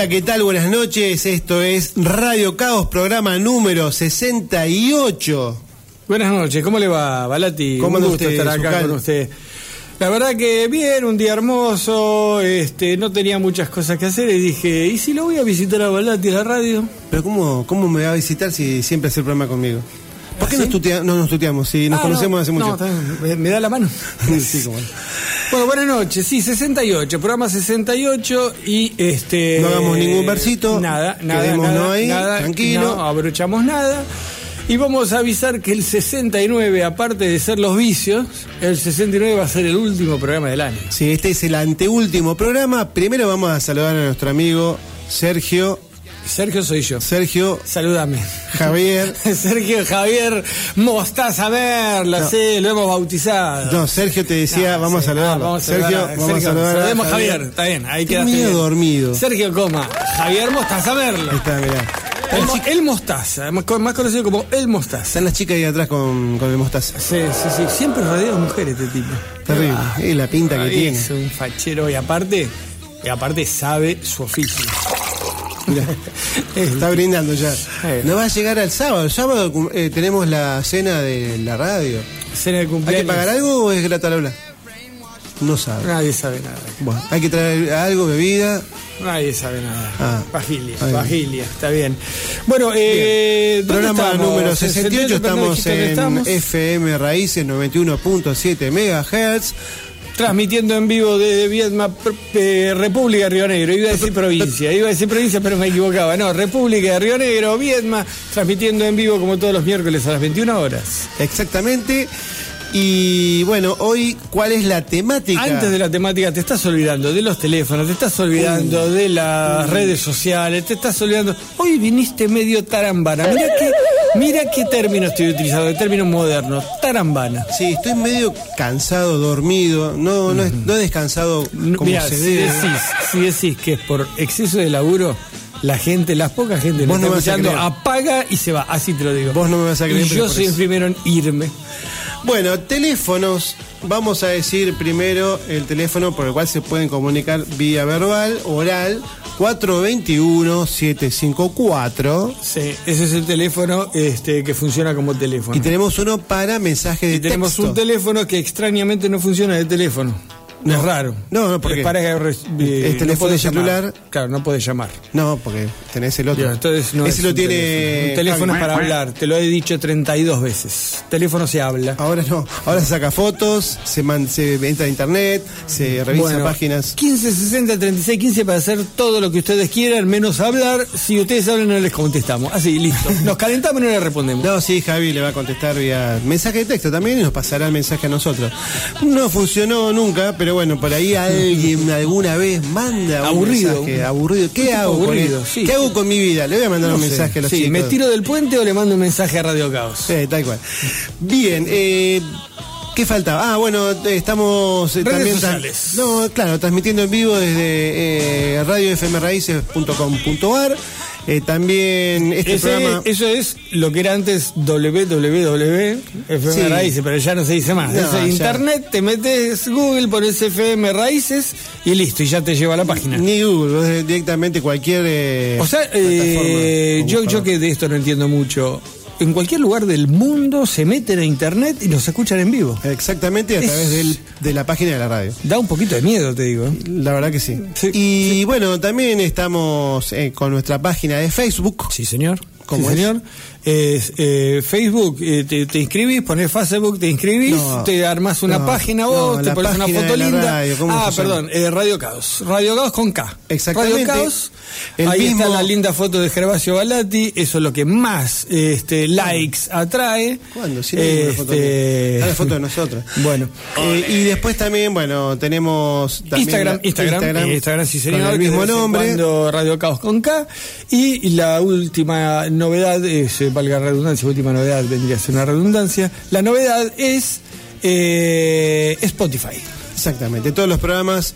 Hola, ¿qué tal? Buenas noches. Esto es Radio Caos, programa número 68. Buenas noches, ¿cómo le va, Balati? ¿Cómo Un gusto usted, estar acá Zucal? con usted. La verdad que bien, un día hermoso, este, no tenía muchas cosas que hacer y dije, ¿y si lo voy a visitar a Balati a la radio? Pero ¿cómo, cómo me va a visitar si siempre hace el programa conmigo? ¿Por qué ¿Ah, nos tutea- no nos tuteamos? Si nos Ah, conocemos no, hace mucho. no, me, da la mano. Sí, cómo no. Bueno, buenas noches, sí, 68, programa 68 y este... No hagamos ningún versito, Nada, nada, quedémonos nada, ahí, nada, tranquilo. No abrochamos nada. Y vamos a avisar que el 69, aparte de ser los vicios, el 69 va a ser el último programa del año. Sí, este es el anteúltimo programa. Primero vamos a saludar a nuestro amigo Sergio. Sergio soy yo. Sergio Salúdame. Javier. Sergio Javier Mostaza Merla, No. sí, lo hemos bautizado. No, Sergio te decía, No, vamos sí, a saludarlo. ah, vamos a Sergio, saludar a- vamos a Sergio, saludar a saludemos a Javier. Está bien, ahí bien. dormido. Sergio Coma, Javier Mostaza Ahí Merla. está, mirá. El, mo- el Mostaza, más con- más conocido como El Mostaza. Están las chicas ahí atrás con, con el mostaza. Sí, sí, sí. Siempre rodea de mujeres este tipo. Terrible. Ah, Es la pinta que tiene. Es un fachero y aparte, y aparte sabe su oficio. Está brindando ya. Eh. No va a llegar al sábado. El sábado eh, tenemos la cena de la radio. Cena de ¿Hay cumpleaños. que pagar algo o es habla? No sabe. Nadie sabe nada. Bueno, hay que traer algo, bebida. Nadie sabe nada. Ah. Vagilia, está bien. Bueno, eh, ¿dónde Programa estamos? número 68, estamos dijiste dónde en estamos? FM Raíces 91.7 MHz. Transmitiendo en vivo desde Vietma, pr- eh, República de Río Negro. Iba a decir provincia, iba a decir provincia, pero me equivocaba. No, República de Río Negro, Vietma, transmitiendo en vivo como todos los miércoles a las 21 horas. Exactamente. Y bueno, hoy, ¿cuál es la temática? Antes de la temática, te estás olvidando de los teléfonos, te estás olvidando Uh. de las redes sociales, te estás olvidando. Hoy viniste medio tarambana. Mira qué, mira qué término estoy utilizando, el término moderno, tarambana. Sí, estoy medio cansado, dormido. No, no, he- no he descansado como Mira, se si debe. decís, si decís que es por exceso de laburo, la gente, las pocas gente no está escuchando, apaga y se va. Así te lo digo. Vos no me vas a creer, Y yo soy el primero en irme. Bueno, teléfonos. Vamos a decir primero el teléfono por el cual se pueden comunicar vía verbal, oral, 421-754. Sí, ese es el teléfono este, que funciona como teléfono. Y tenemos uno para mensaje de Y tenemos un teléfono que extrañamente no funciona de teléfono. No. Es raro. No, no, ¿por Es qué? Para eh, ¿Es teléfono podés llamar. celular? Claro, no puedes llamar. No, porque tenés el otro. Entonces no Ese es lo un tiene. teléfono. Un teléfono es para hablar. Te lo he dicho 32 veces. Teléfono se habla. Ahora no. Ahora se saca fotos, se, man- se entra a internet, se revisa Bueno, páginas. 15, 60, 36, 15 para hacer todo lo que ustedes quieran, menos hablar. Si ustedes hablan, no les contestamos. Así, listo. Nos calentamos y no les respondemos. No, sí, Javi le va a contestar vía mensaje de texto también y nos pasará el mensaje a nosotros. No funcionó nunca, pero bueno, por ahí alguien alguna vez manda un Aburrido. mensaje aburrido. ¿Qué hago? aburrido, sí. ¿Qué hago con mi vida? Le voy a mandar No un sé. mensaje a los sí, chicos. ¿me tiro del puente o le mando un mensaje a Radio Caos? Sí, tal cual. Bien, eh, ¿qué faltaba? Ah, bueno, estamos eh, Redes también. sociales. No, claro, transmitiendo en vivo desde eh, radiofmraices.com.ar. Eh, también este Ese- programa. Eso es lo que era antes www, FM Sí. Raíces, pero ya no se dice más. No, internet, te metes Google, pones FM Raíces y listo, y ya te lleva a la página. Ni Google, directamente cualquier. eh, O sea, eh, yo, yo que de esto no entiendo mucho, en cualquier lugar del mundo se meten a internet y nos escuchan en vivo. Exactamente a Es- través del- de la página de la radio. Da un poquito de miedo, te digo. La verdad que sí. Sí, y bueno, también estamos eh, con nuestra página de Facebook. Sí, señor. ¿Cómo Sí, es? señor. es eh, Facebook, eh, te, te inscribís, ponés Facebook, te inscribís, No, te armás una no, página no, vos, te pones una foto linda. radio, ¿cómo ah, perdón, eh, Radio Caos. Radio Caos con K. Exactamente. Radio Caos. El Ahí mismo- está la linda foto de Gervasio Balati, eso es lo que más este, likes atrae. ¿Cuándo? Si foto Este. Ah, la foto de nosotros. Bueno. Eh, y después también, bueno, tenemos también Instagram, la- Instagram, Instagram, sí señor, con el mismo nombre. Radio Caos con K. Y la última novedad, es, valga la redundancia, última novedad vendría a ser una redundancia. La novedad es eh, Spotify. Exactamente, todos los programas,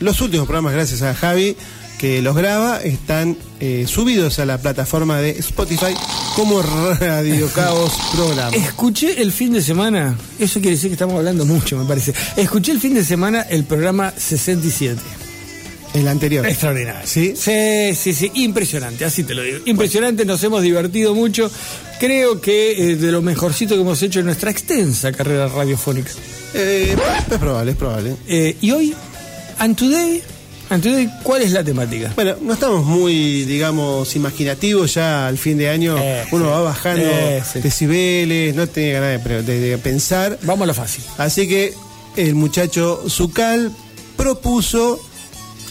los últimos programas, gracias a Javi, que los graba, están eh, subidos a la plataforma de Spotify como Radio Caos Programa. Escuché el fin de semana, eso quiere decir que estamos hablando mucho, me parece. Escuché el fin de semana el programa 67. El anterior. Extraordinario. ¿Sí? Sí, sí, sí, impresionante, así te lo digo. Impresionante, nos hemos divertido mucho. Creo que eh, de lo mejorcito que hemos hecho en nuestra extensa carrera radiofónica. Eh, es probable, es probable. Eh, y hoy, and today, and today, ¿cuál es la temática? Bueno, no estamos muy, digamos, imaginativos ya al fin de año. Eh, Uno sí. va bajando Eh, sí. decibeles, no tiene ganas de, pre- de- de pensar. Vamos a lo fácil. Así que el muchacho Zucal propuso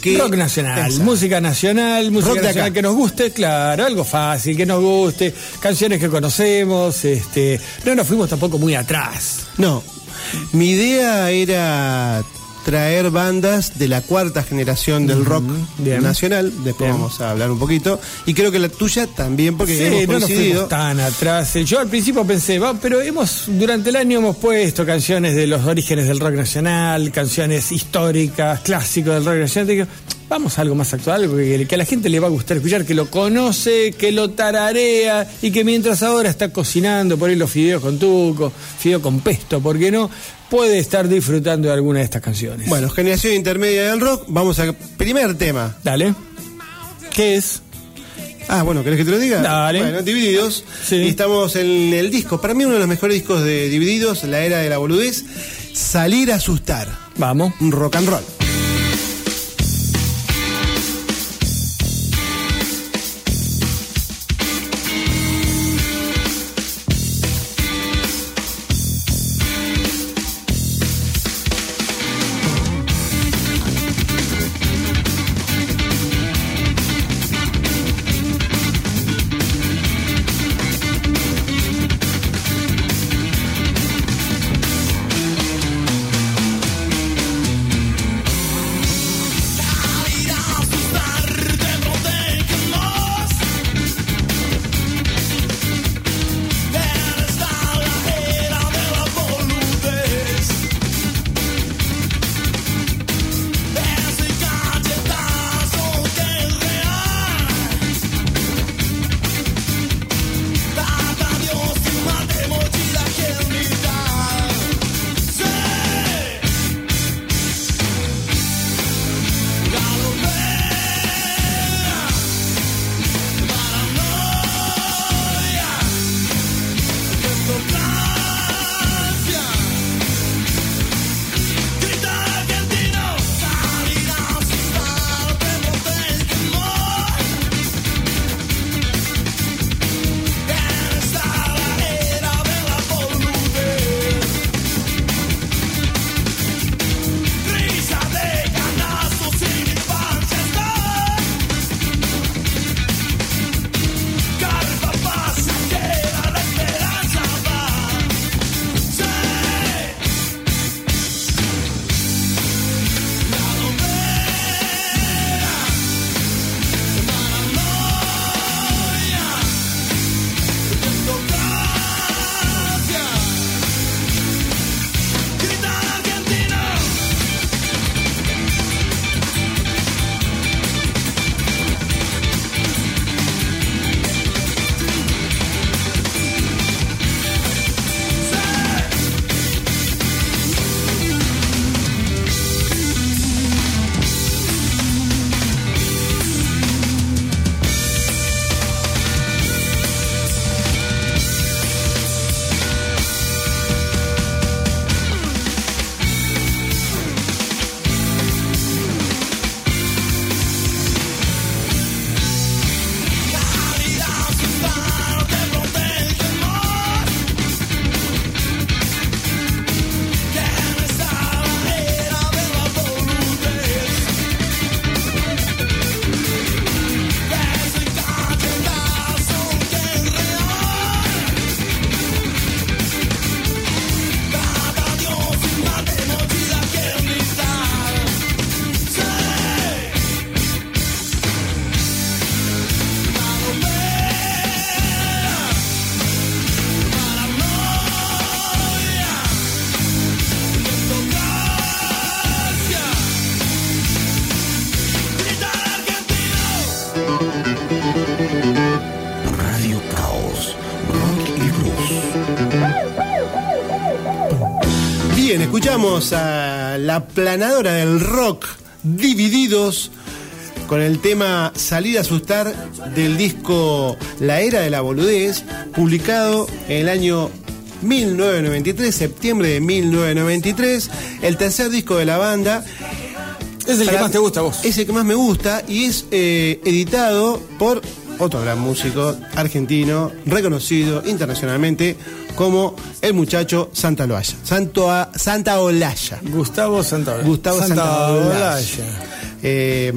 que. Rock nacional, Exacto. música nacional, música Rock nacional que nos guste, claro, algo fácil, que nos guste, canciones que conocemos, este, no nos fuimos tampoco muy atrás. No. Mi idea era traer bandas de la cuarta generación del rock bien. nacional. Después Bien. vamos a hablar un poquito. Y creo que la tuya también, porque Sí, hemos no nos coincidido. fuimos tan atrás. Eh, Yo al principio pensé, va, pero hemos durante el año hemos puesto canciones de los orígenes del rock nacional, canciones históricas, clásicos del rock nacional. Digo, vamos a algo más actual, algo que, que a la gente le va a gustar escuchar, que lo conoce, que lo tararea y que mientras ahora está cocinando por ahí los fideos con tuco, fideo con pesto, ¿por qué no? Puede estar disfrutando de alguna de estas canciones. Bueno, generación intermedia del rock. Vamos al primer tema. Dale. ¿Qué es? Ah, bueno, ¿querés que te lo diga? Dale. Bueno, Divididos. Sí. Y estamos en el disco. Para mí, uno de los mejores discos de Divididos, La Era de la Boludez. Salir a asustar. Vamos. Un rock and roll. A la planadora del rock, Divididos, con el tema Salir a asustar del disco La Era de la Boludez, publicado en el año 1993, septiembre de 1993, el tercer disco de la banda. Es el que más te gusta vos. Es el que más me gusta y es eh, editado por otro gran músico argentino, reconocido internacionalmente como el muchacho Santa Olaya. Santo a- Santa Olaya. Gustavo Santa Gustavo Santa Santa Olaya. Eh,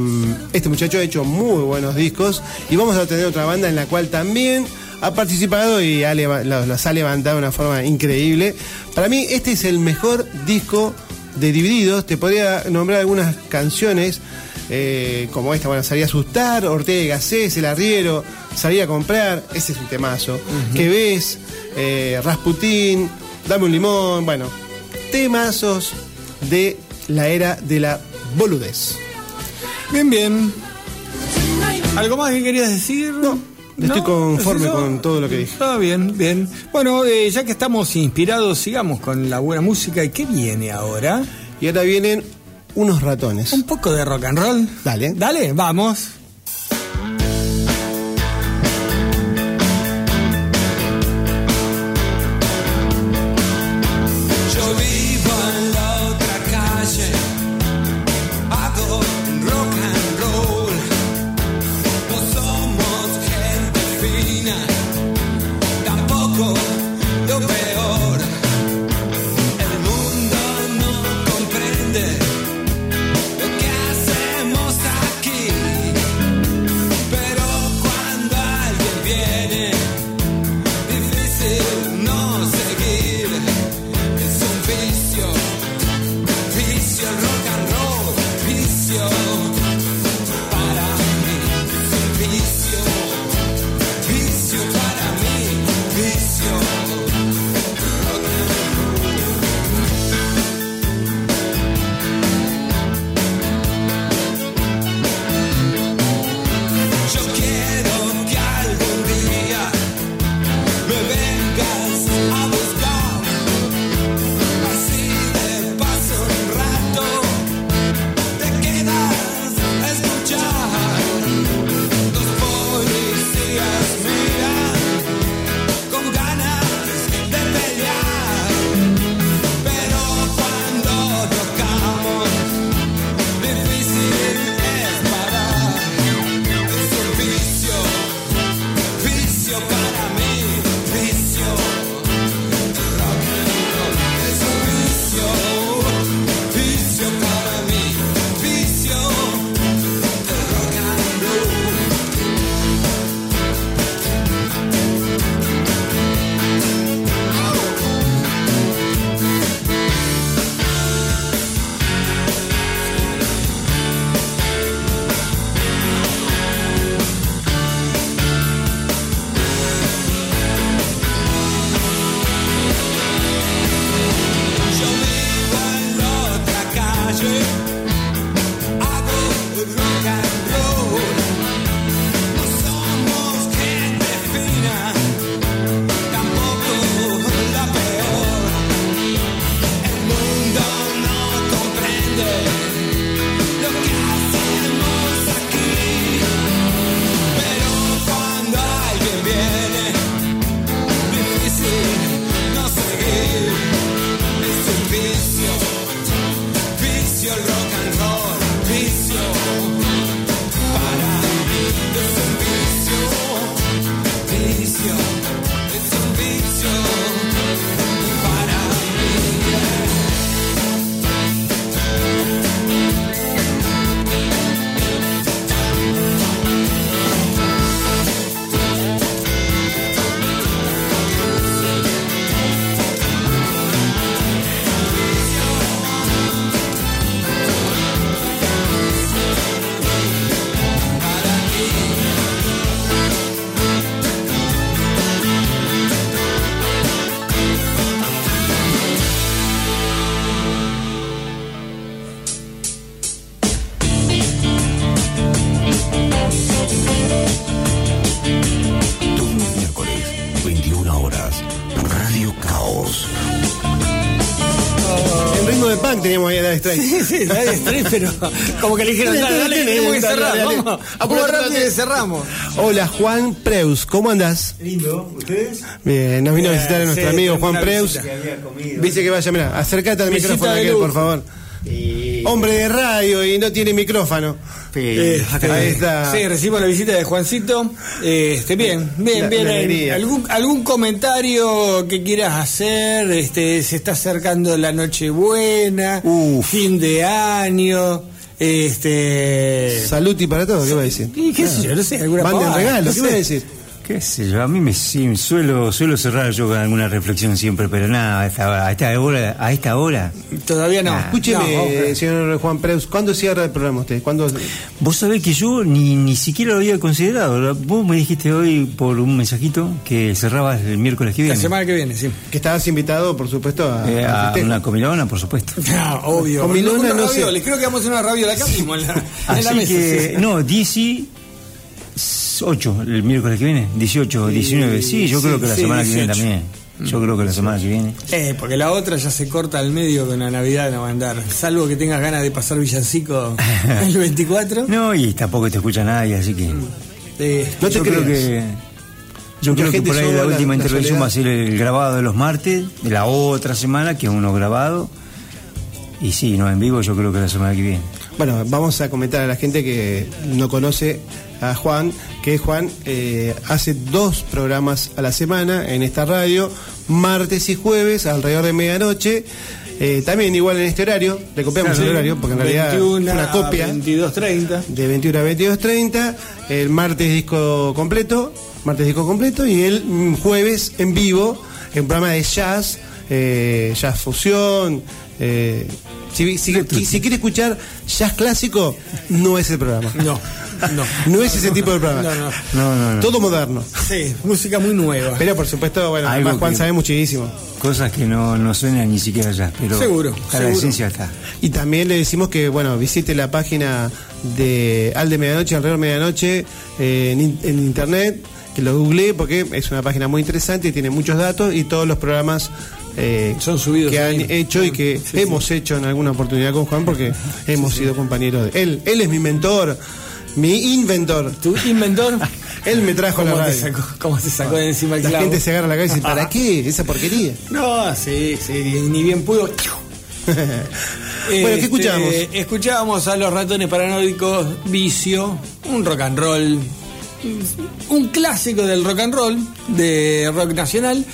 este muchacho ha hecho muy buenos discos y vamos a tener otra banda en la cual también ha participado y ha los ha levantado de una forma increíble. Para mí este es el mejor disco de Divididos. Te podría nombrar algunas canciones eh, como esta, bueno, Salí a asustar, Ortega y Gasset, El Arriero, Salí a comprar, ese es un temazo. ¿Qué ves? Eh, Rasputín, Dame un limón, bueno, temazos de la era de la boludez. Bien, bien. ¿Algo más que querías decir? No, estoy conforme con todo lo que dije. Está bien, bien. Bueno, eh, ya que estamos inspirados, sigamos con la buena música. ¿Y qué viene ahora? Y ahora vienen unos ratones. Un poco de rock and roll. Dale. Dale, vamos. Straits. Sí, sí, Dire Straits, pero como que le dijeron, Dale, dale, dale, dale, tenemos que dale, cerrar, dale. vamos, vamos rápido y cerramos. Hola Juan Preus, ¿cómo andás? Lindo, ¿ustedes? Bien, nos vino a visitar a nuestro sí, amigo Juan Preus. visita. Que había comido. Dice que vaya, mira, acércate al micrófono de aquel, por favor. Y- Hombre de radio y no tiene micrófono. Eh, Este, ahí está. Sí, recibimos la visita de Juancito. Este, bien, bien, La- bien. la. ¿Algún, algún comentario que quieras hacer? Este, se está acercando la Nochebuena, fin de año. Este. Saluti para todos, ¿qué va a decir? y ¿Qué sé yo? No sé, alguna Manden pavada, regalos, ¿qué va a decir? ¿Qué sé yo? A mí me sí, suelo, suelo cerrar yo con alguna reflexión siempre, pero nada, a esta, a esta hora, a esta hora. Todavía no. Ah. Escúcheme, No, señor Juan Preus, ¿cuándo cierra el programa usted? ¿Cuándo? Vos sabés que yo ni, ni siquiera lo había considerado. Vos me dijiste hoy por un mensajito que cerrabas el miércoles que La viene. semana que viene, sí. Que estabas invitado, por supuesto, a, Eh, a una comilona, por supuesto. No, obvio. Con Milona Unos no sé. ravioles, Creo que vamos a hacer una raviola acá mismo en la, en la Así mesa. que, sí. no, 18, el miércoles que viene, 18, 19, sí, yo sí, creo que la sí, semana que viene 18. también. Yo creo que la semana que viene. Eh, porque la otra ya se corta al medio con la Navidad no va a andar. Salvo que tengas ganas de pasar villancico el 24. No, y tampoco te escucha nadie, así que. Eh, No te yo creo que. Yo Mucha creo que por ahí la última la intervención soledad. va a ser el grabado de los martes, de la otra semana, que es uno grabado. Y sí, no en vivo, yo creo que la semana que viene. Bueno, vamos a comentar a la gente que no conoce a Juan, que Juan eh, hace dos programas a la semana en esta radio, martes y jueves, alrededor de medianoche. Eh, también igual en este horario, le copiamos el horario, porque en realidad 21 fue una copia. a 22.30. de 21 a 22.30, el martes disco completo, martes disco completo y el mm, jueves en vivo, en programa de jazz, eh, jazz fusión. eh, si, si, si- si quiere escuchar jazz clásico, no es el programa. No, no. No es ese tipo de programa. No, no. No, no, no. Todo moderno. Sí, música muy nueva. Pero por supuesto, bueno, Algo además Juan que- sabe muchísimo. Cosas que no, no suenan ni siquiera ya, pero. Seguro, La seguro. esencia está. Y también le decimos que, bueno, visite la página de Al de Medianoche, alrededor de Medianoche, eh, en internet, que lo googleé porque es una página muy interesante y tiene muchos datos y todos los programas eh, Son subidos que han hecho y que Sí, sí. hemos hecho en alguna oportunidad con Juan porque hemos sido compañeros de él. Él es mi mentor, mi inventor. ¿Tu inventor? Él me trajo la ¿Cómo te radio. sacó, cómo se sacó de encima el La clavo? gente se agarra la cabeza y dice, ¿para qué? Esa porquería. No, sí, sí, ni bien pudo. Bueno, ¿qué escuchábamos? Este, Escuchábamos a los ratones paranoicos, Vicio, un rock and roll, un clásico del rock and roll, de rock nacional.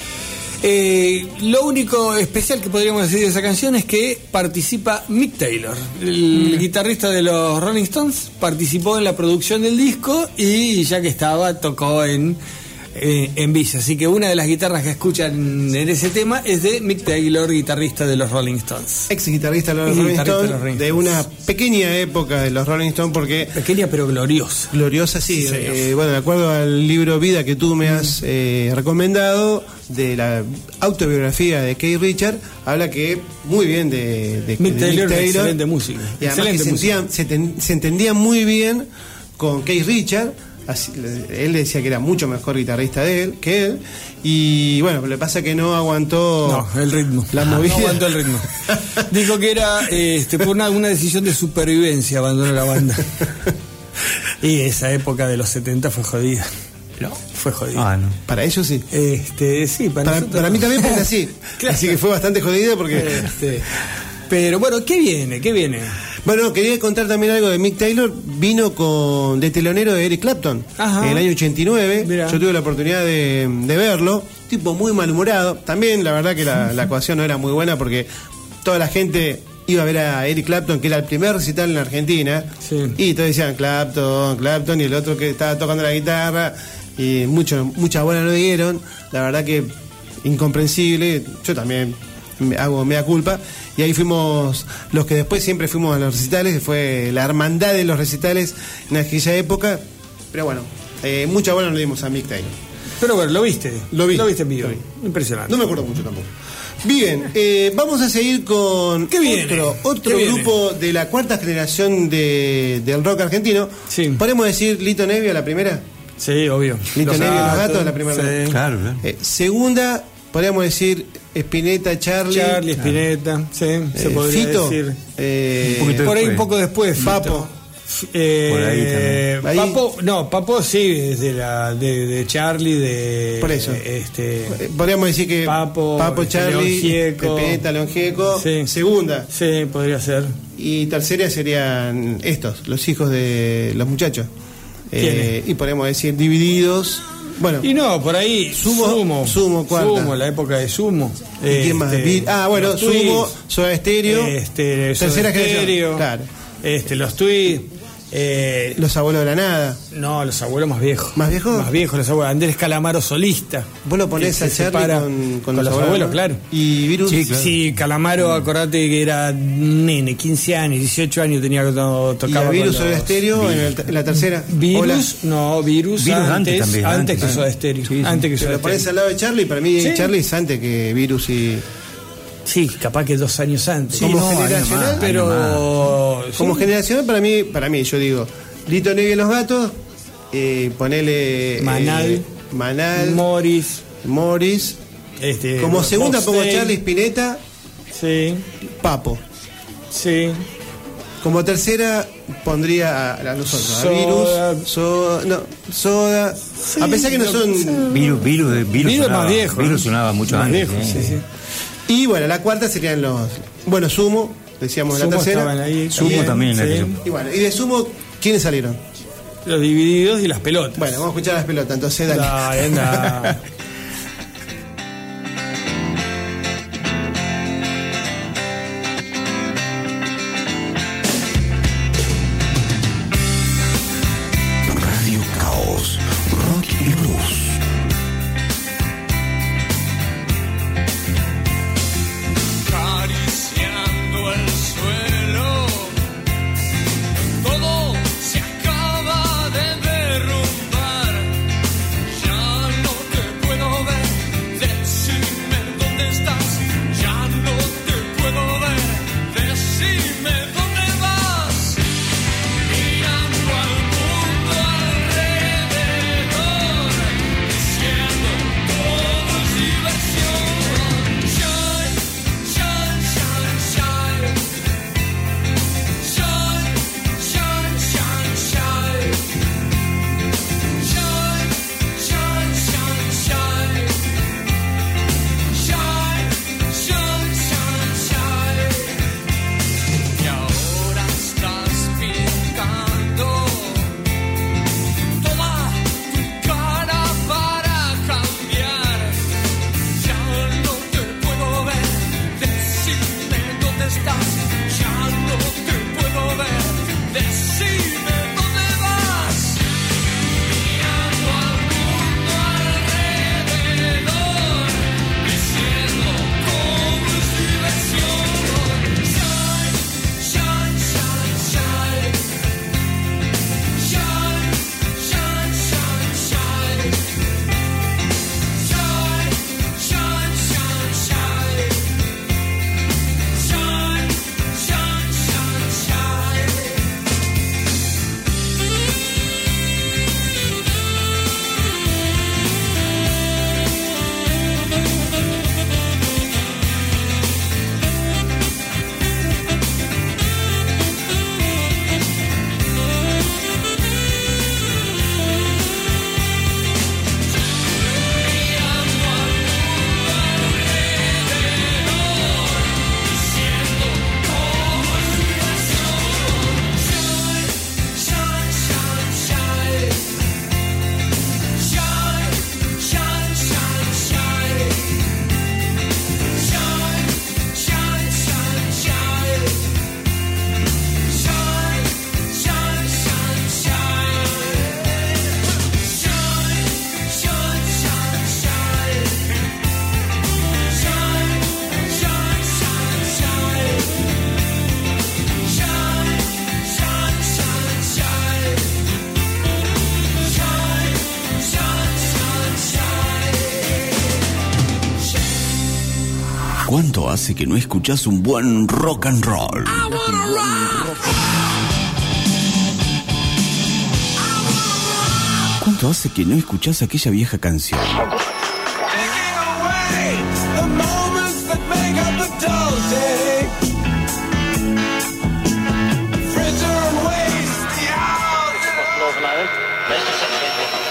Eh, lo único especial que podríamos decir de esa canción es que participa Mick Taylor, el guitarrista de los Rolling Stones, participó en la producción del disco y ya que estaba tocó en eh, en Villa. Así que una de las guitarras que escuchan en ese tema es de Mick Taylor, guitarrista de los Rolling Stones. Ex guitarrista de los Rolling guitarrista de Stones, los Rolling de una pequeña época de los Rolling Stones porque Pequeña pero gloriosa. Gloriosa, sí. eh, bueno, de acuerdo al libro Vida que tú me has eh, recomendado, de la autobiografía de Keith Richard, habla que muy bien de, de- Mick de Taylor, excelente música. Y además que Excelente se, entendía- se ten- se entendía muy bien con Keith Richard. Así- él le decía que era mucho mejor guitarrista de él que él. Y bueno, le pasa que no aguantó No, el ritmo. la No movida. aguantó el ritmo. Dijo que era este, por una, una decisión de supervivencia abandonó la banda. Y esa época de los 70 fue jodida. No, fue jodida. Ah, no. Para ellos sí. Este, sí, para, Para, nosotros para mí no. también porque así. Claro. Así que fue bastante jodida porque. Este, pero bueno, ¿qué viene? ¿Qué viene? Bueno, quería contar también algo de Mick Taylor. Vino con de telonero de Eric Clapton Ajá. en el año 89. Mirá. Yo tuve la oportunidad de, de verlo. Tipo muy malhumorado. También la verdad que la, la actuación no era muy buena porque toda la gente iba a ver a Eric Clapton, que era el primer recital en la Argentina. Sí. Y todos decían Clapton, Clapton, y el otro que estaba tocando la guitarra. Y mucho, mucha buena no dieron. La verdad que incomprensible. Yo también me hago mea culpa. Y ahí fuimos los que después siempre fuimos a los recitales, que fue la hermandad de los recitales en aquella época. Pero bueno, eh, mucha buena nos dimos a Mick Taylor. Pero bueno, lo viste. Lo vi. Lo viste en vivo. Vi. Impresionante. No me acuerdo mucho tampoco. Bien, eh, vamos a seguir con ¿Qué viene? otro, otro ¿Qué viene? grupo de la cuarta generación de, del rock argentino. Sí. ¿Podemos decir Lito Nevia la primera? Sí, obvio. Lito Nevia y los gatos, la primera. sí. Claro, claro. Eh, segunda, podríamos decir Spinetta, Charlie. Charlie, Spinetta, sí, se eh, podría Fito, decir. eh, Un poquito Por ahí un poco después, Fito. Papo. Eh, Por ahí también. Ahí- Papo, no, Papo sí, es de, la, de, de Charlie, de. Por eso. Este, eh, podríamos decir que Papo, este, Charlie, León Gieco. Spinetta, León Gieco, Sí. segunda. sí, podría ser. Y tercera serían estos, los hijos de los muchachos. Eh, y podemos decir divididos. Bueno, Y no, por ahí. Sumo- Sumo. Sumo, cuarta. Sumo, la época de Sumo. ¿y quién más? Este, ah, bueno, Sumo, Soda Stereo, Este, Soda tercera Stereo, generación. Claro. Este, los Tweets. Eh, Los abuelos de la nada. no, los abuelos más viejos. ¿Más viejos? Más viejos, los abuelos. Andrés Calamaro solista. Vos lo ponés Que a Charlie con, con los, los abuelos, ¿no? claro. Y Virus. Sí, claro. Sí, Calamaro, acordate que era nene, 15 años, 18 años tenía cuando Y tocaba. a Virus los- Stereo en, el- en la tercera. Virus, Hola. no, Virus, Virus antes antes, también, antes, antes, que. Soda Stereo. Sí, sí. Antes que Te Soda lo pones Stereo. al lado de Charlie, para mí Sí. Charlie es antes que Virus y. Sí, capaz que dos años antes. como no, generacional, pero. Como sí. generacional, para mí, para mí, yo digo, Lito Negri y los gatos, eh, ponele. eh, Manal. Manal, Morris. Morris. Este, Como segunda pongo. Charlie Spinetta, Sí, Papo. sí. Como tercera pondría a, a nosotros, a. Virus, Soda, no, Soda. a pesar que no son. Virus, virus, virus, Virus sonaba, más viejo. Virus ¿eh? sonaba mucho más antes. viejo, ¿eh? sí, sí. Y bueno, la cuarta serían los. Bueno, Sumo, decíamos en la Sumo estaban tercera. ahí. Sumo también, sí. aquello. Y bueno, y de Sumo, ¿quiénes salieron? Los divididos y las pelotas. Bueno, vamos a escuchar las pelotas, entonces dale. Dale, anda. hace que no escuchás un buen rock and roll. ¿Cuánto hace que no escuchás aquella vieja canción?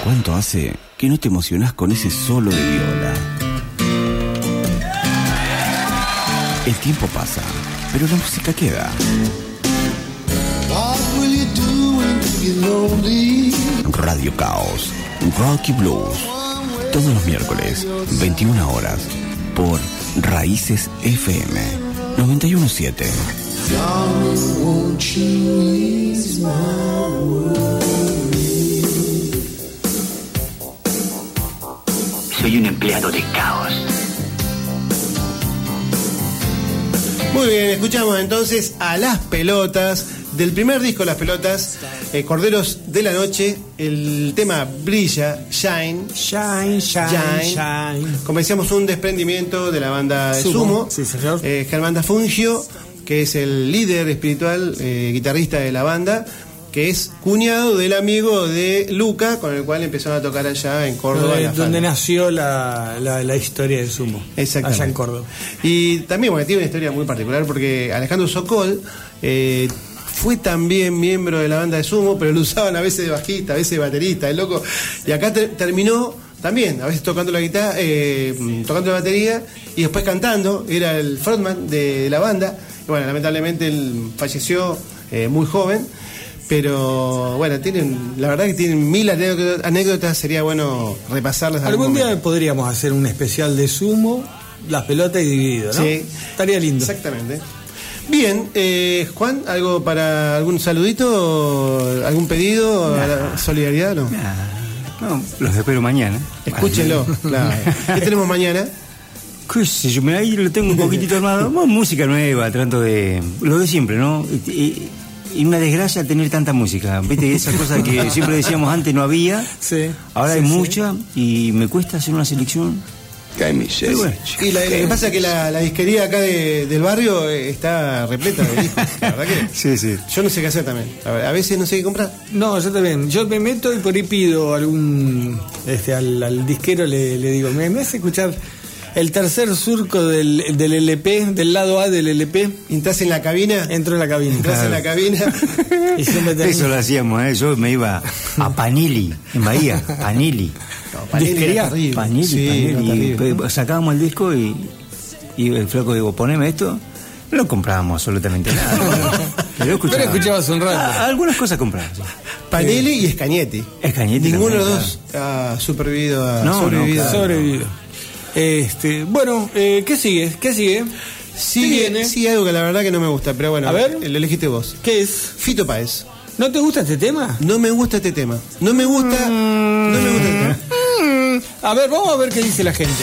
¿Cuánto hace que no te emocionás con ese solo de viola? El tiempo pasa, pero la música queda. What will you do when you get lonely? Radio Caos, Rocky Blues. Todos los miércoles, 21 horas, por Raíces FM 917. Darling, won't you ease my Soy un empleado de caos. Muy bien, escuchamos entonces a Las Pelotas, del primer disco Las Pelotas, eh, Corderos de la Noche, el tema Brilla, Shine. Shine, shine, Shine. shine. Un desprendimiento de la banda de Sumo, Sumo. sí, señor. Eh, Germán Fungio, que es el líder espiritual, eh, guitarrista de la banda, que es cuñado del amigo de Luca, con el cual empezaron a tocar allá en Córdoba. Donde, donde nació la, la- la historia de Sumo. Exactamente. Allá en Córdoba. Y también, bueno, tiene una historia muy particular porque Alejandro Sokol eh, fue también miembro de la banda de Sumo, pero lo usaban a veces de bajista, a veces de baterista, el loco. Y acá ter- terminó también, a veces tocando la guitarra, eh, tocando la batería y después cantando. Era el frontman de la banda. Y bueno, lamentablemente él falleció eh, muy joven. Pero bueno, tienen, la verdad que tienen mil anécdotas, anécdotas, sería bueno repasarlas. en Algún día momento. podríamos hacer un especial de Sumo, las pelotas y dividido, ¿no? Sí. Estaría lindo. Exactamente. Bien, eh, Juan, ¿algo para algún saludito? ¿Algún pedido? ¿A la ¿Solidaridad? No. Ah, no, los espero mañana. Escúchenlo, claro. ¿Qué tenemos mañana? ¿Qué sé yo? Ahí lo tengo un poquitito armado. Música nueva, trato de. Lo de siempre, ¿no? Y, y- una desgracia tener tanta música. ¿Viste? Esa cosa que siempre decíamos antes no había. Sí. Ahora Sí, hay sí. mucha y me cuesta hacer una selección. Pero bueno, Y la- lo que pasa es que la, la disquería acá de- del barrio eh, está repleta de discos. La verdad que Sí, sí. yo no sé qué hacer también. A, veces no sé qué comprar. No, yo también. Yo me meto y por ahí pido algún. Este, al, al disquero le, le digo, ¿me, me hace escuchar el tercer surco del, del LP, del lado A del LP? Entras en la cabina, Entro en la cabina. entras en la cabina. Y siempre termino- Eso lo hacíamos, ¿eh? Yo me iba a Panili, en Bahía. Panili. No, Disquería. Panili, Sí, Panili. era Y, pues, sacábamos el disco y, y el flaco digo, poneme esto. No comprábamos absolutamente nada. Pero, escuchaba. Pero escuchabas un rato. Ah, algunas cosas comprábamos. Panelli y Escañetti. Escañetti Ninguno de los dos ha supervivido a No, no, claro. Sobrevivido. Este, bueno, eh, ¿qué sigue? ¿Qué sigue? ¿Qué Sí, viene? sí, algo que la verdad que no me gusta, pero bueno, A ver. lo elegiste vos. ¿Qué es? Fito Páez. ¿No te gusta este tema? No me gusta este tema. No me gusta. No me gusta este tema. Mm, a ver, vamos a ver qué dice la gente.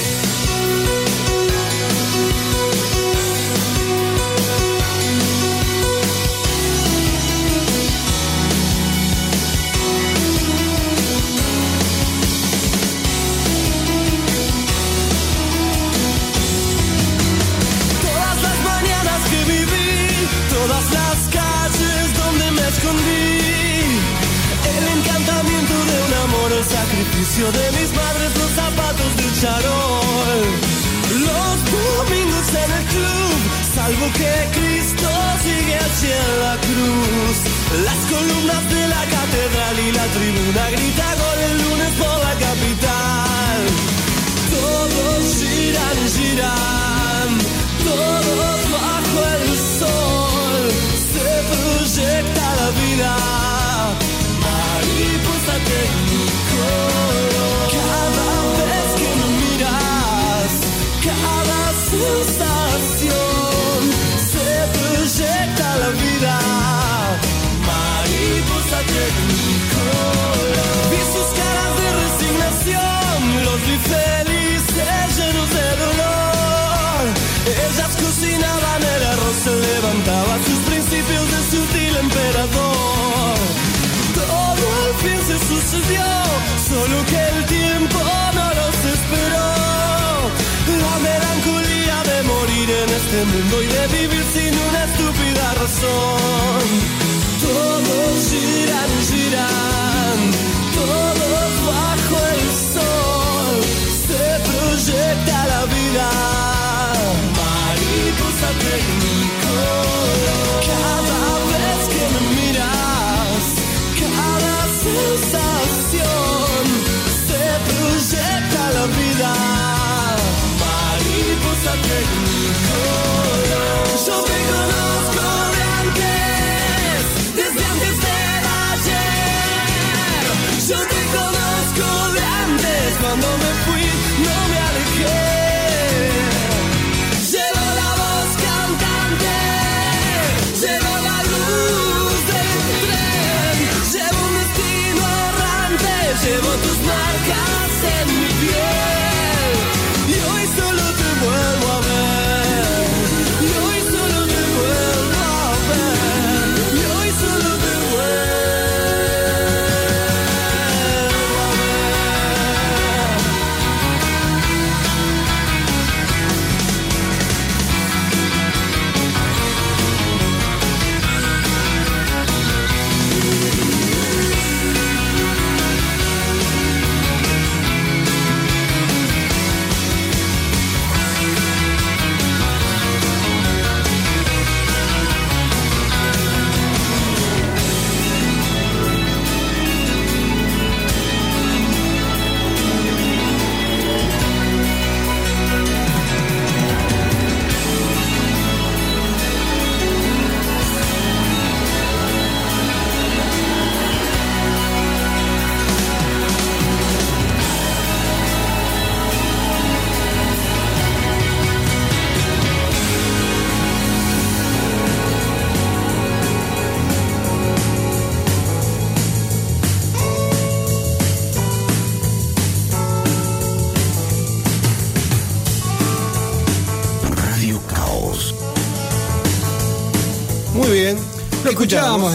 Tribuna grita emperador. Todo al fin se sucedió, solo que el tiempo no los esperó. La melancolía de morir en este mundo y de vivir sin una estúpida razón. Todos giran, giran, todos bajo el sol, se proyecta la vida. Mariposa tecnicolor.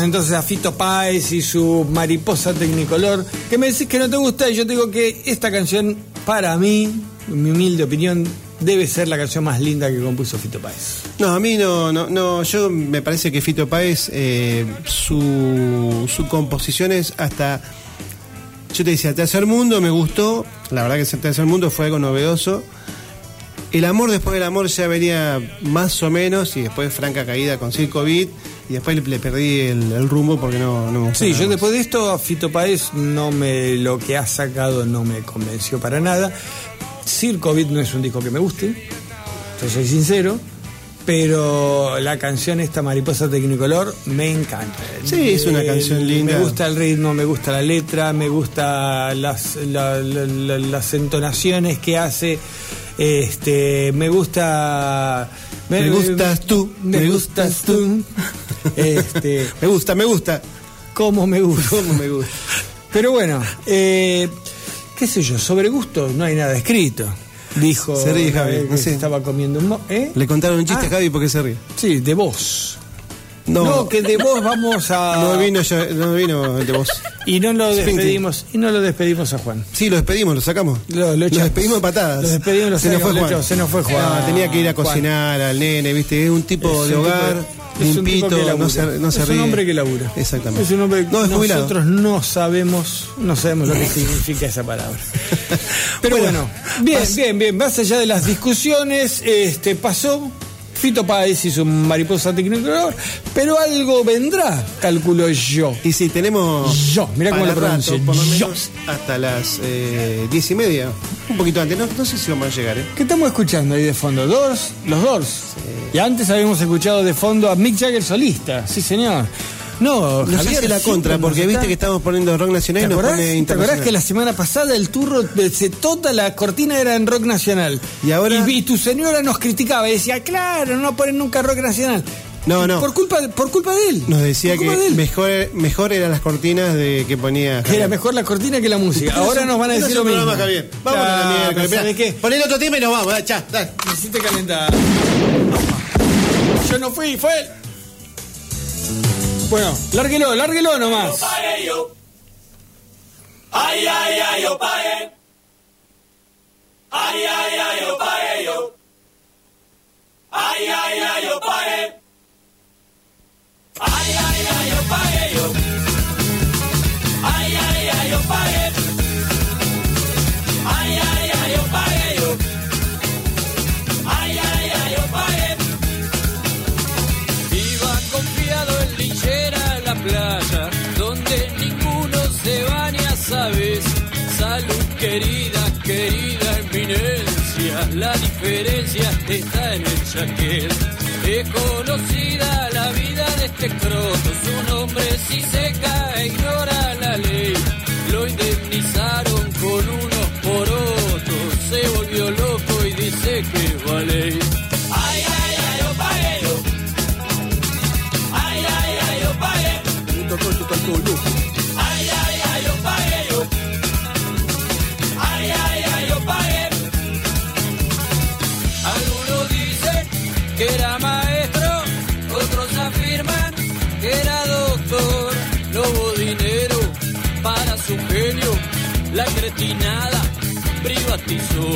Entonces a Fito Páez y su mariposa tecnicolor, que me decís que no te gusta y yo digo que esta canción, para mí, en mi humilde opinión, debe ser la canción más linda que compuso Fito Páez. No, a mí no, no, no, yo me parece que Fito Páez, eh, su, su composición es hasta, yo te decía, Tercer Mundo me gustó, la verdad que Tercer Mundo fue algo novedoso. El amor después del amor ya venía más o menos y después franca caída con Circo Beat y después le, le perdí el, el rumbo porque no, no me gustó. Sí, yo más. después de esto, Fito Páez no me, lo que ha sacado no me convenció para nada. Circo Beat no es un disco que me guste, yo soy sincero, pero la canción esta Mariposa Tecnicolor me encanta. Sí, es una Eh, canción linda. Me gusta el ritmo, me gusta la letra, me gusta las, la- la- la- las entonaciones que hace. Este, me gusta. Me gustas tú, me, me gustas tú. Este, Me gusta, me gusta. cómo me gusta. ¿Cómo me gusta? Pero bueno, eh, qué sé yo, sobre gusto no hay nada escrito. Dijo Se ríe, Javi, no sé. se estaba comiendo un mo- ¿eh? Le contaron un chiste Ah. a Javi porque se ríe. Sí, de vos. No, No, que de vos vamos a no vino, yo- no vino el de vos. y no lo despedimos y no lo despedimos a Juan. Sí, lo despedimos, lo sacamos. Lo- despedimos de patadas. Lo despedimos, lo se nos fue lo Juan. se nos fue Juan. No, tenía que ir a Juan. cocinar al nene, ¿viste? Es un tipo Es de un tipo hogar, de- es un limpito, que no se, no se es ríe. un hombre que labura. Exactamente. Es un hombre No, es jubilado. nosotros no sabemos, no sabemos lo que significa esa palabra. Pero bueno, Bueno, bien, pas- bien, bien. Más allá de las discusiones, este pasó Fito Páez y su mariposa tecnicolor, pero algo vendrá, calculo yo. Y sí, tenemos. Yo, mirá cómo lo pronuncio, rato, por lo yo. menos hasta las eh, diez y media. Un poquito antes. No, no sé si vamos a llegar, ¿eh? ¿Qué estamos escuchando ahí de fondo? ¿Doors? Los Doors. Y antes habíamos escuchado de fondo a Mick Jagger solista, sí señor. No, Nos Javier, hace la contra, porque está- viste que estamos poniendo rock nacional ¿Te y nos pone ¿Te acordás internacional. que la semana pasada el turro, de- se- toda la cortina era en rock nacional? Y ahora- Y, tu señora nos criticaba y decía, claro, no ponen nunca rock nacional. No, no. Por culpa, de- por culpa de él. Nos decía de que él. mejor, mejor eran las cortinas de que ponía. Que era mejor la cortina que la música. Pero Ahora nos van a decir lo mismo. programa, Javier. Vamos a la Ya, miércoles. pero ¿sabe Mirá, qué? Poné el otro tema y nos vamos. Ya, dale. Me hiciste calentar. Yo no fui, fue él. Bueno, lárguelo, lárguelo nomás. Ay, ay, ay, yo pagué. Ay, ay, ay, yo pagué yo. Ay, ay, ay, yo pagué. Ay, ay, ay, yo pagué donde ninguno se baña, sabes. Salud querida, querida eminencia, la diferencia está en el chaquet. Es conocida la vida de este croto, su nombre si se cae ignora la ley. Lo indemnizaron con unos porotos, se volvió loco y dice que vale. Que era maestro, otros afirman que era doctor. No hubo dinero para su genio, la cretinada privatizó.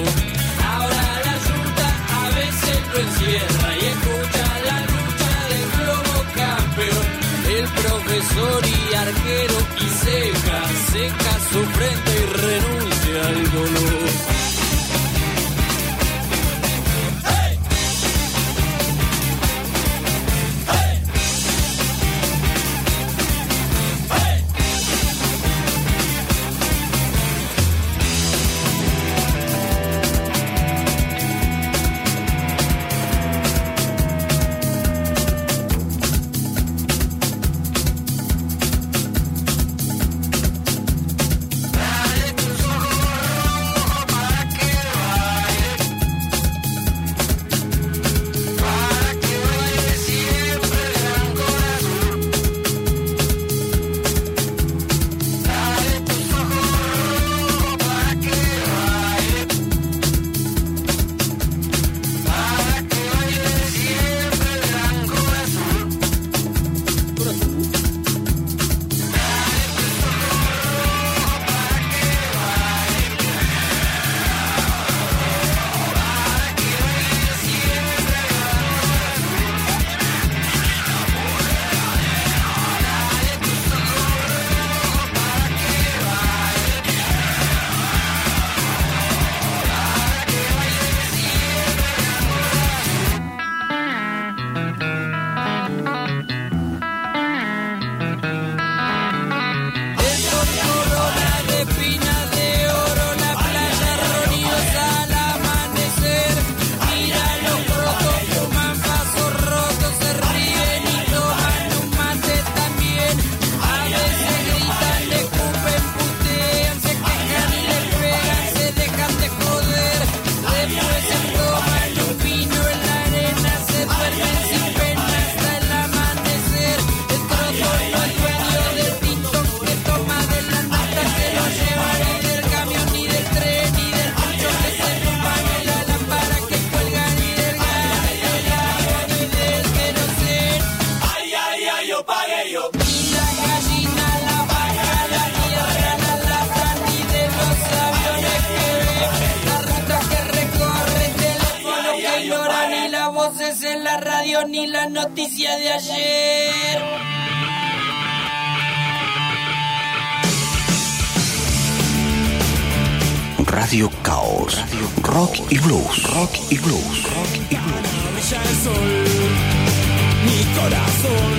Ahora la junta a veces lo encierra y escucha la lucha del globo campeón. El profesor y arquero y seca, seca su frente y renuncia al dolor. Radio Caos. Rock y blues. Rock y blues. Rock y blues. Brilla el sol, mi corazón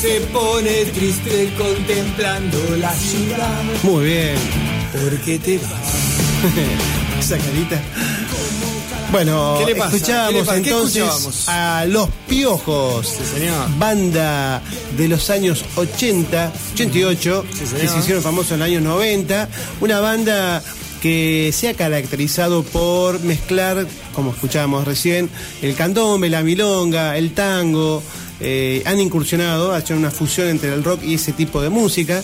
Se pone triste contemplando la ciudad. Muy bien. ¿Por qué te vas? Esa carita. Bueno, ¿Qué le pasa? escuchábamos ¿Qué le pasa? ¿Qué entonces escuchábamos? a Los Piojos. señor. Banda de los años 80, 88, señor. que se hicieron famosos en los años 90. Una banda que se ha caracterizado por mezclar, como escuchábamos recién, el candombe, la milonga, el tango. eh, han incursionado, han hecho una fusión entre el rock y ese tipo de música.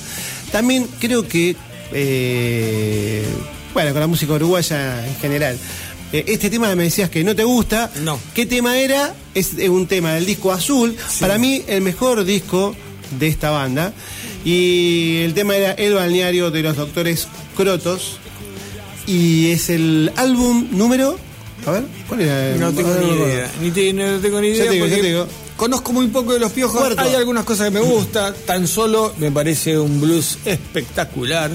También creo que, eh, bueno, con la música uruguaya en general. Eh, Este tema me decías que no te gusta. No. ¿Qué tema era? Es un tema del disco Azul. Para mí, el mejor disco de esta banda. Y el tema era El balneario de los doctores Crotos. Y es el álbum número. A ver, ¿cuál era? el- No tengo ni idea. Ni te- no tengo ni Ya idea te digo, ya porque te digo. conozco muy poco de los piojos. Cuarto. Hay algunas cosas que me gusta. Tan solo me parece un blues espectacular.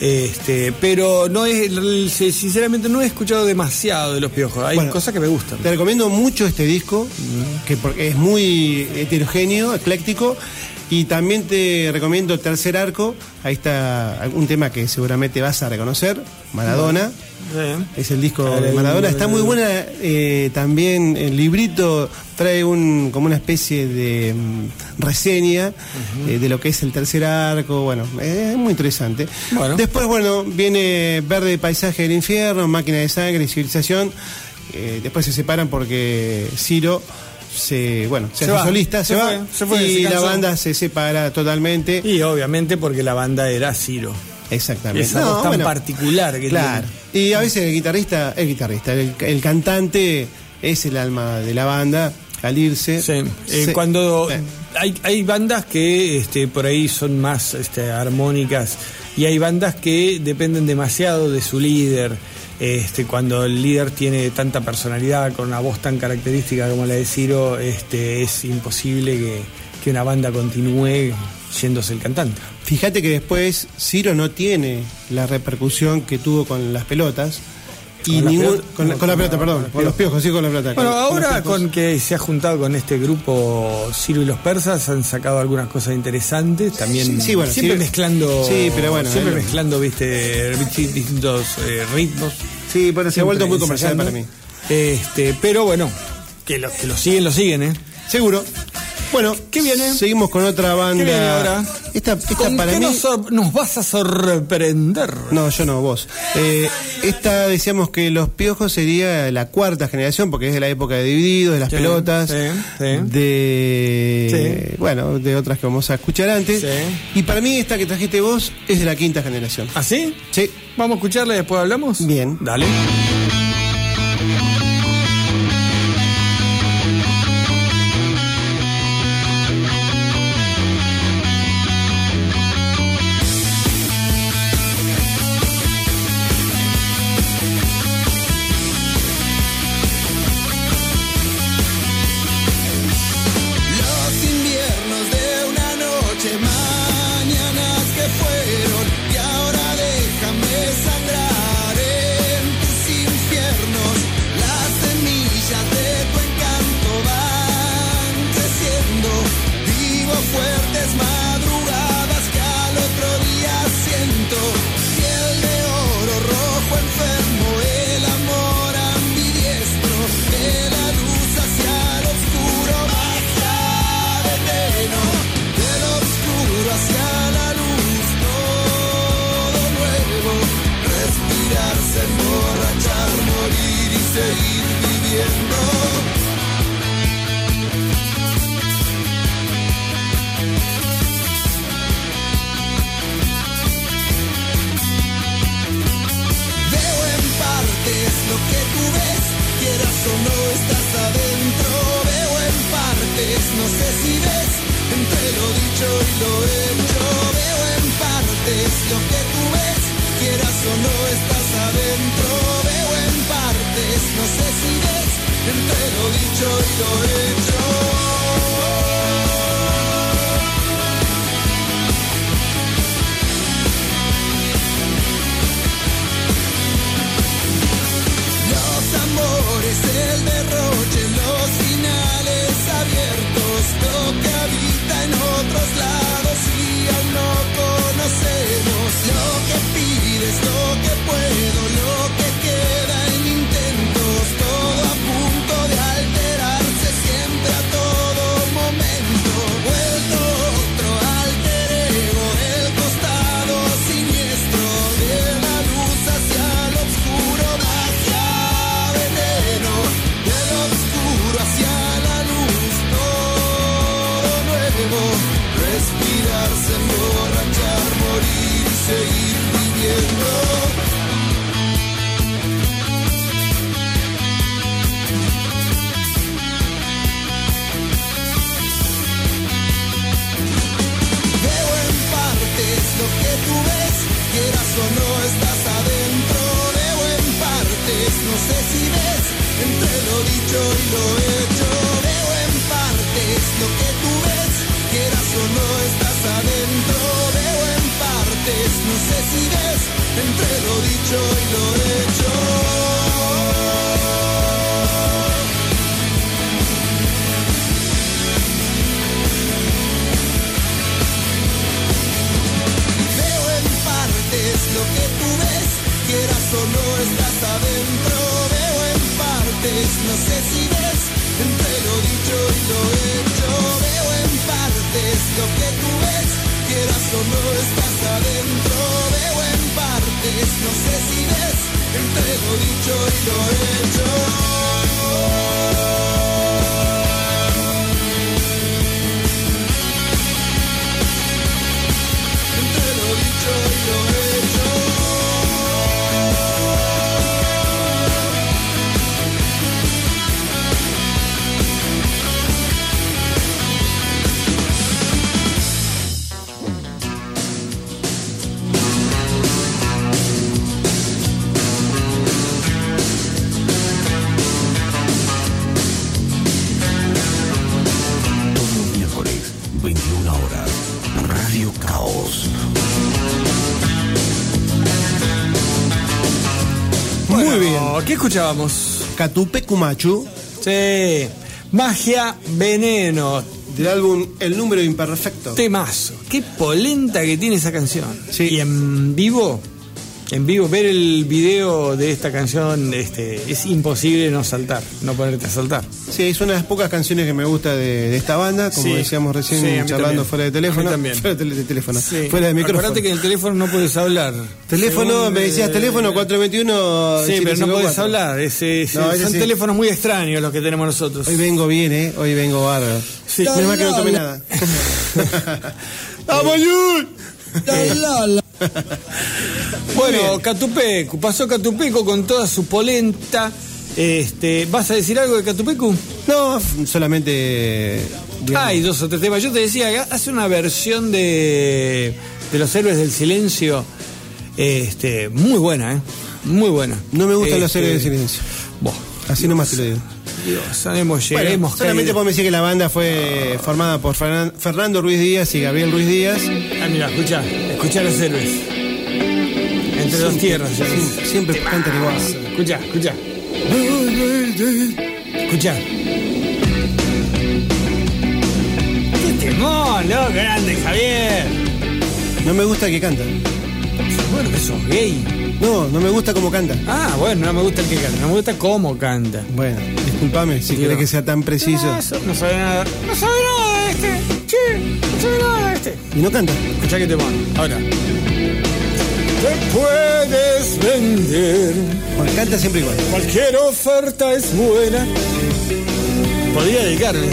Este, pero no es, sinceramente no he escuchado demasiado de los piojos. Hay Bueno, cosas que me gustan. Te recomiendo mucho este disco, que porque es muy heterogéneo, ecléctico. Y también te recomiendo Tercer Arco. Ahí está un tema que seguramente vas a reconocer, Maradona. Sí. Es el disco de Maradona. Está muy buena. eh, también el librito trae un como una especie de mm, reseña eh, de lo que es el tercer arco. Bueno, es muy interesante. Bueno. Después, bueno, viene Verde Paisaje del Infierno, Máquina de Sangre y Civilización. Eh, después se separan porque Ciro se, bueno, se, Se hace va, solista, se, se va. fue, se fue, y la banda se separa totalmente. Y obviamente porque la banda era Ciro. Exactamente. Esa voz tan particular que Claro. Y a veces el guitarrista, el guitarrista, el, el cantante es el alma de la banda al irse. Sí, eh, se- cuando eh, hay, hay bandas que este, por ahí son más este, armónicas y hay bandas que dependen demasiado de su líder. Este, cuando el líder tiene tanta personalidad, con una voz tan característica como la de Ciro, este, es imposible que, que una banda continúe yéndose el cantante. Fíjate que después Ciro no tiene la repercusión que tuvo con las pelotas. Y ¿Con ningún, con, No, con la la- perdón, con los piojos, sí, con la pelota. Bueno, con ahora con que se ha juntado con este grupo Ciro y los persas han sacado algunas cosas interesantes, también Sí, sí, bueno, siempre mezclando Sí, pero bueno, siempre eh, mezclando, viste, distintos eh, ritmos. Sí, bueno, se ha vuelto muy comercial para mí. Este, pero bueno, que los que lo siguen, lo siguen, ¿eh? Seguro. Bueno, ¿Qué viene? Seguimos con otra banda. ¿Qué viene ahora? Esta, esta ¿Con para qué mí. nos, nos vas a sorprender? No, yo no, vos. Eh, esta decíamos que los piojos sería la cuarta generación, porque es de la época de Divididos, de las Sí, pelotas, sí, sí. de bueno, de otras que vamos a escuchar antes. Sí. Y para mí esta que trajiste vos es de la quinta generación. ¿Así? Sí. Vamos a escucharla y después hablamos. Bien. Dale. Escuchábamos? Catupe Cumachu, Sí. Magia Veneno. del álbum El número imperfecto. Temazo. Qué polenta que tiene esa canción. Sí. Y en vivo, en vivo, ver el video de esta canción este, es imposible no saltar, no ponerte a saltar. Sí, es una de las pocas canciones que me gusta de, de esta banda, como Sí. decíamos recién Sí, charlando también. fuera de teléfono. también. Fuera de, teléfono. Sí. Fuera de micrófono. Acordate que en el teléfono no puedes hablar. Teléfono, Según, me decías eh, teléfono 421. Sí, pero no 754. puedes hablar. No, ese son teléfonos muy extraños los que tenemos nosotros. Hoy vengo bien, ¿eh? Hoy vengo bárbaro. Sí. Menos mal que no tomé nada. ¡Vamos, Yul! Bueno, Catupecu, pasó Catupecu con toda su polenta. Este, ¿Vas a decir algo de Catupecu? No, solamente. digamos, Hay dos o tres temas. Yo te decía, hace una versión de, de Los Héroes del Silencio este, muy buena, ¿eh? Muy buena. no me gustan los Este, seres de silencio. Así nomás te lo digo. Dios, sabemos, Bueno, solamente podemos decir que la banda fue formada por Fernan- Fernando Ruiz Díaz y Gabriel Ruiz Díaz. Ah, mira, escucha, escucha Los Héroes. Entre dos tierras. ya. Siempre, siempre cantan igual. Escucha, escucha. Escucha. ¡Qué temón, loco, grande, Javier! No me gusta que canta. Bueno, que sos gay. No, no me gusta cómo canta. Ah, bueno, no me gusta el que canta, no me gusta cómo canta. Bueno, discúlpame si querés que sea tan preciso. No, eso no sabe nada. No sabe nada de este. Che, no sabe nada de este. Y no canta. Escucha que temón. Ahora. Te puedes vender. Bueno, canta siempre igual. Cualquier oferta es buena. Podría dedicarme, ¿no?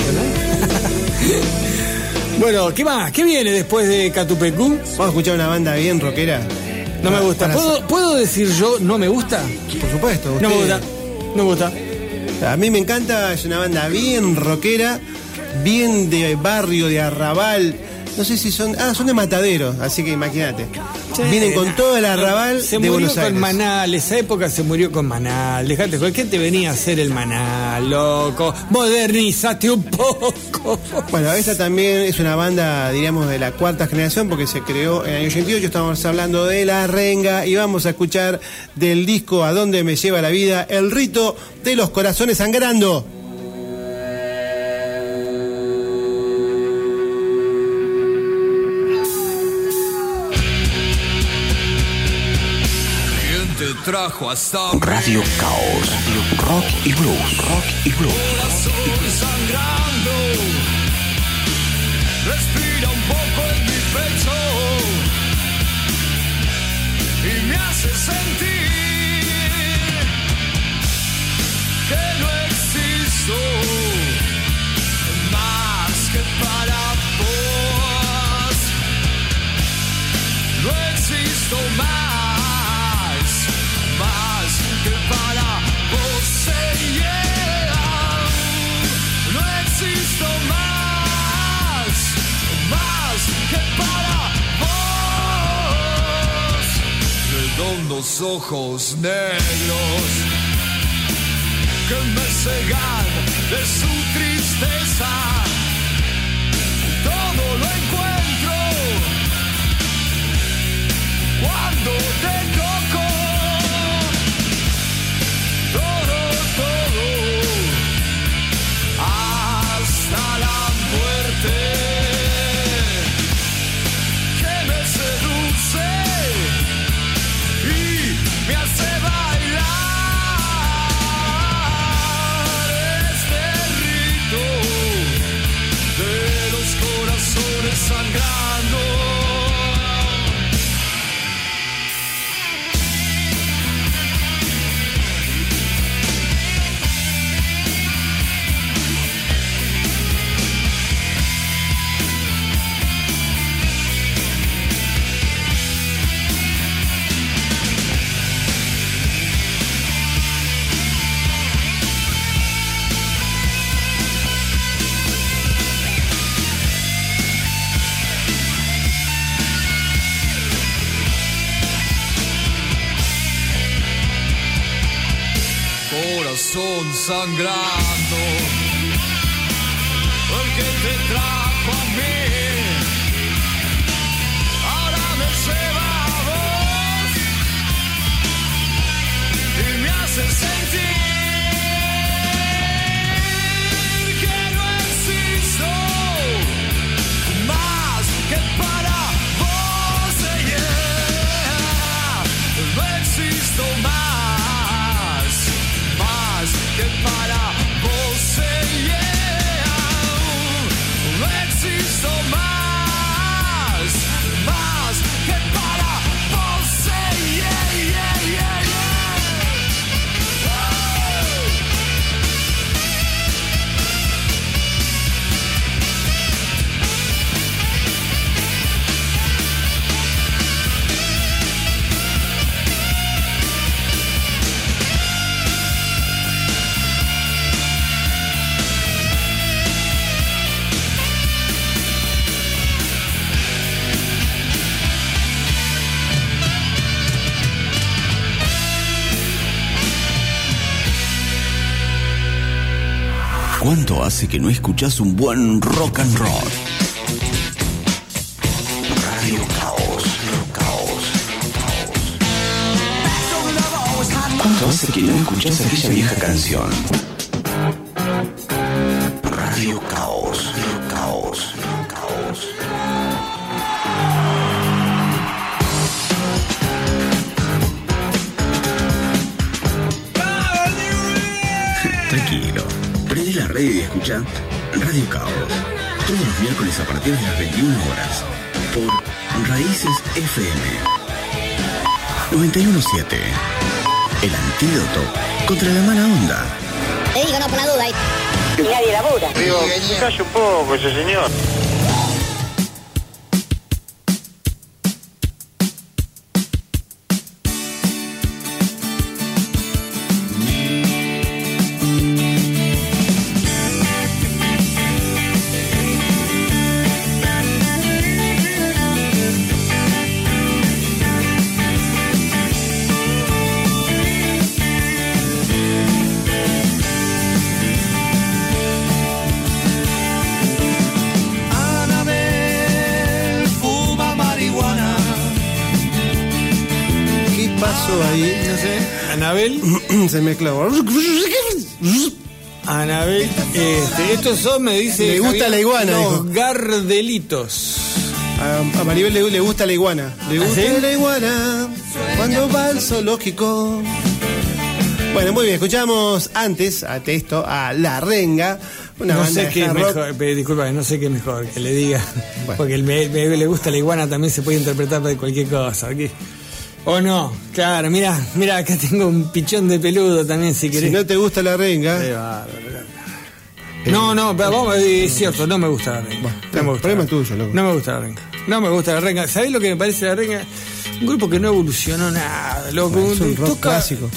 bueno, ¿qué más? ¿Qué viene después de Catupecu? Vamos a escuchar una banda bien rockera. No me gusta. ¿Puedo, ¿Puedo decir yo no me gusta? Por supuesto. No me usted- gusta. No me gusta. A mí me encanta, es una banda bien rockera, bien de barrio, de arrabal. No sé si son. Ah, son de Matadero, así que imagínate. Vienen con todo el arrabal Se de murió Buenos con Aires. Manal, esa época se murió con Manal. Dejate, ¿qué te venía a hacer el Manal, loco? Modernizate un poco. Bueno, esta también es una banda, diríamos, de la cuarta generación porque se creó en el año 88. Estamos hablando de La Renga y vamos a escuchar del disco A dónde me lleva la vida, el rito de los corazones sangrando. Trajo hasta Radio Caos. Rock y blues. Rock y blues. Estoy sangrando. Respira un poco en mi pecho y me hace sentir que no existo más que para vos. existo más, Redondos ojos negros que me cegan de su tristeza. Todo lo encuentro cuando te toco. Hace que no escuchás un buen rock and roll? Radio Caos, Caos, Caos. ¿Cuánto hace que no escuchás aquella vieja canción? Escucha Radio Caos. Todos los miércoles a partir de las 21 horas. Por Raíces FM 917. El antídoto contra la mala onda. Te digo, no por la duda. Y nadie labura. Digo, calle un poco ese señor. Se mezcló. Anabel. Este, estos son, me dice. Le gusta Javier, la iguana, Los dijo. gardelitos. A, a Maribel le, le gusta la iguana. Le ¿Ah, gusta sí? la iguana cuando va al zoológico. Bueno, muy bien, escuchamos antes a esto a La Renga, una no banda sé qué mejor, pero disculpa, no sé qué mejor que le diga. Bueno. Porque el me, me- le gusta la iguana también se puede interpretar de cualquier cosa. ¿qué? O no, claro, mira, mira, acá tengo un pichón de peludo también si Si querés. no te gusta la renga. No, no, pero vamos, es cierto, no me gusta la renga. No me gusta problema tuyo, loco. No me gusta la renga. No me gusta la renga. ¿Sabés lo que me parece la renga? Un grupo que no evolucionó nada, loco. Es un rock Toca- clásico.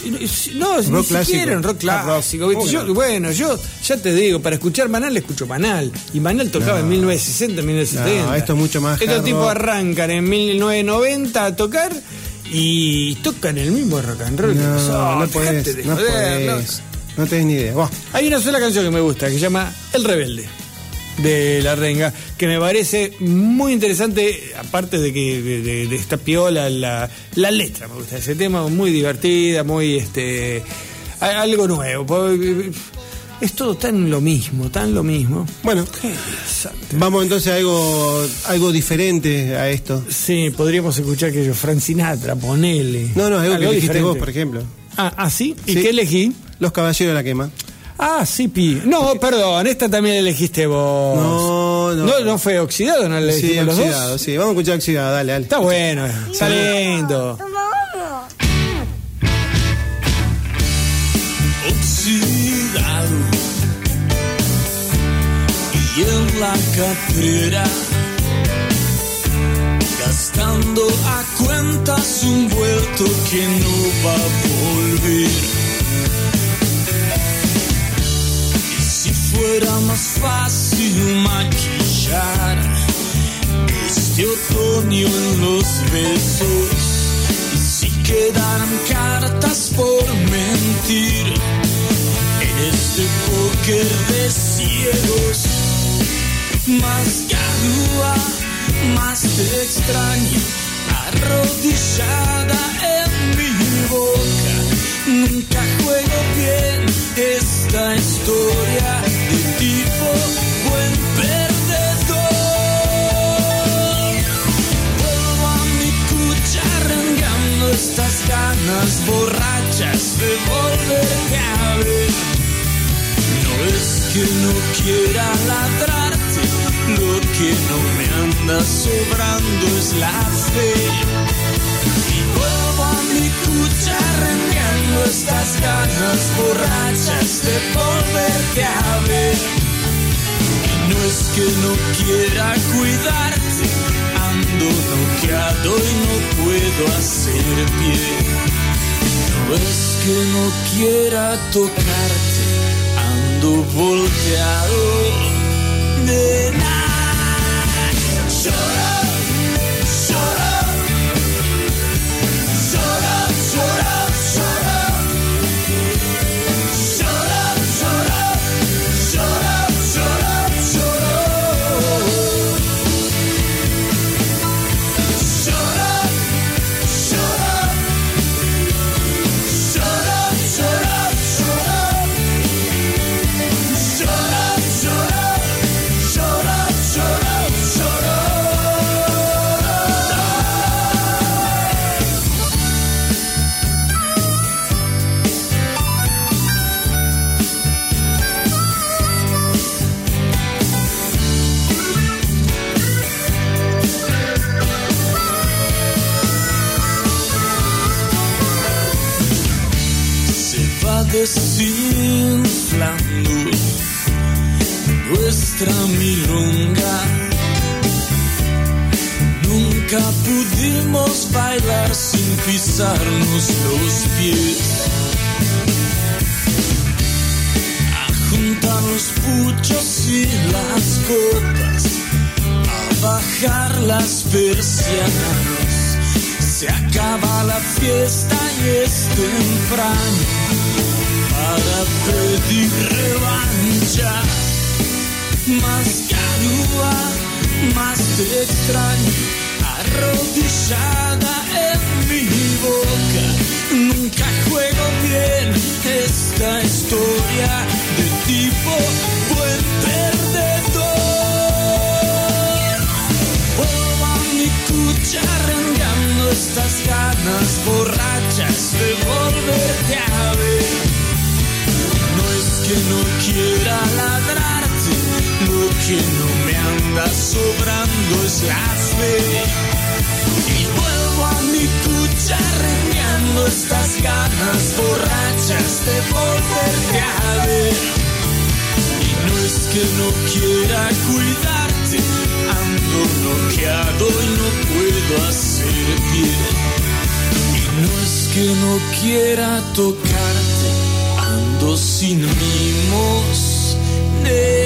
No, ni Rock siquiera clásico. un rock clásico. bueno. bueno, yo ya te digo, para escuchar Manal escucho Manal. Y Manal tocaba en 1960, 1970. No, esto es mucho más Estos tipos arrancan en 1990 a tocar y tocan el mismo rock and roll. No, nosotros. no podés, de no joder, ¿no? podés. No tenés ni idea. Buah. Hay una sola canción que me gusta, que se llama El Rebelde, de La Renga, que me parece muy interesante, aparte de que de, de- de esta piola, la, la letra me gusta ese tema, muy divertida, muy este algo nuevo. Es todo tan lo mismo, tan lo mismo. Bueno, Qué vamos entonces a algo, algo diferente a esto. Sí, podríamos escuchar que yo, Frank Sinatra, ponele. No, no, algo, que dijiste diferente. vos, por ejemplo. Ah, ¿ah, sí? ¿Y Sí. qué elegí? Los Caballeros de la Quema. Ah, sí, Pi. No, perdón, esta también la elegiste vos. No, no. No, no fue oxidado, ¿no la Sí, los oxidado, dos? sí. Vamos a escuchar oxidado, dale, dale. Está bueno, está lindo. oxidado y en la catrera gastando a cuentas un vuelto que no va a volver. Y si fuera más fácil maquillar este otoño en los besos y si quedaran cartas por mentir en este póker de ciegos más garúa, más te extraño arrodillada en mi boca. Nunca juego bien esta historia de tipo buen perdedor. Vuelvo a mi cucha arrancando estas ganas borrachas de volverte a ver. No es que no quiera ladrarte, lo que no me anda sobrando es la fe. Y vuelvo a mi cucha arrancando estas ganas borrachas de volverte a ver. No es que no quiera cuidarte, ando noqueado y no puedo hacer pie. No es que no quiera tocarte, ando volteado de nada. Sure. Va desinflando nuestra milonga. Nunca pudimos bailar sin pisarnos los pies. A juntar los puchos y las copas, a bajar las persianas. Se acaba la fiesta y es temprano pedir revancha. Más garúa, más te extraño, arrodillada en mi boca. Nunca juego bien esta historia de tipo buen perdedor. Vuelvo a mi cucha arrancando estas ganas borrachas de volverte a ver. Que no quiera ladrarte, lo que no me anda sobrando es la fe. Y vuelvo a mi cucha arreglando estas ganas borrachas de volverte a ver. Y no es que no quiera cuidarte, ando noqueado y no puedo hacer bien. Y no es que no quiera ando sin mimos, nena.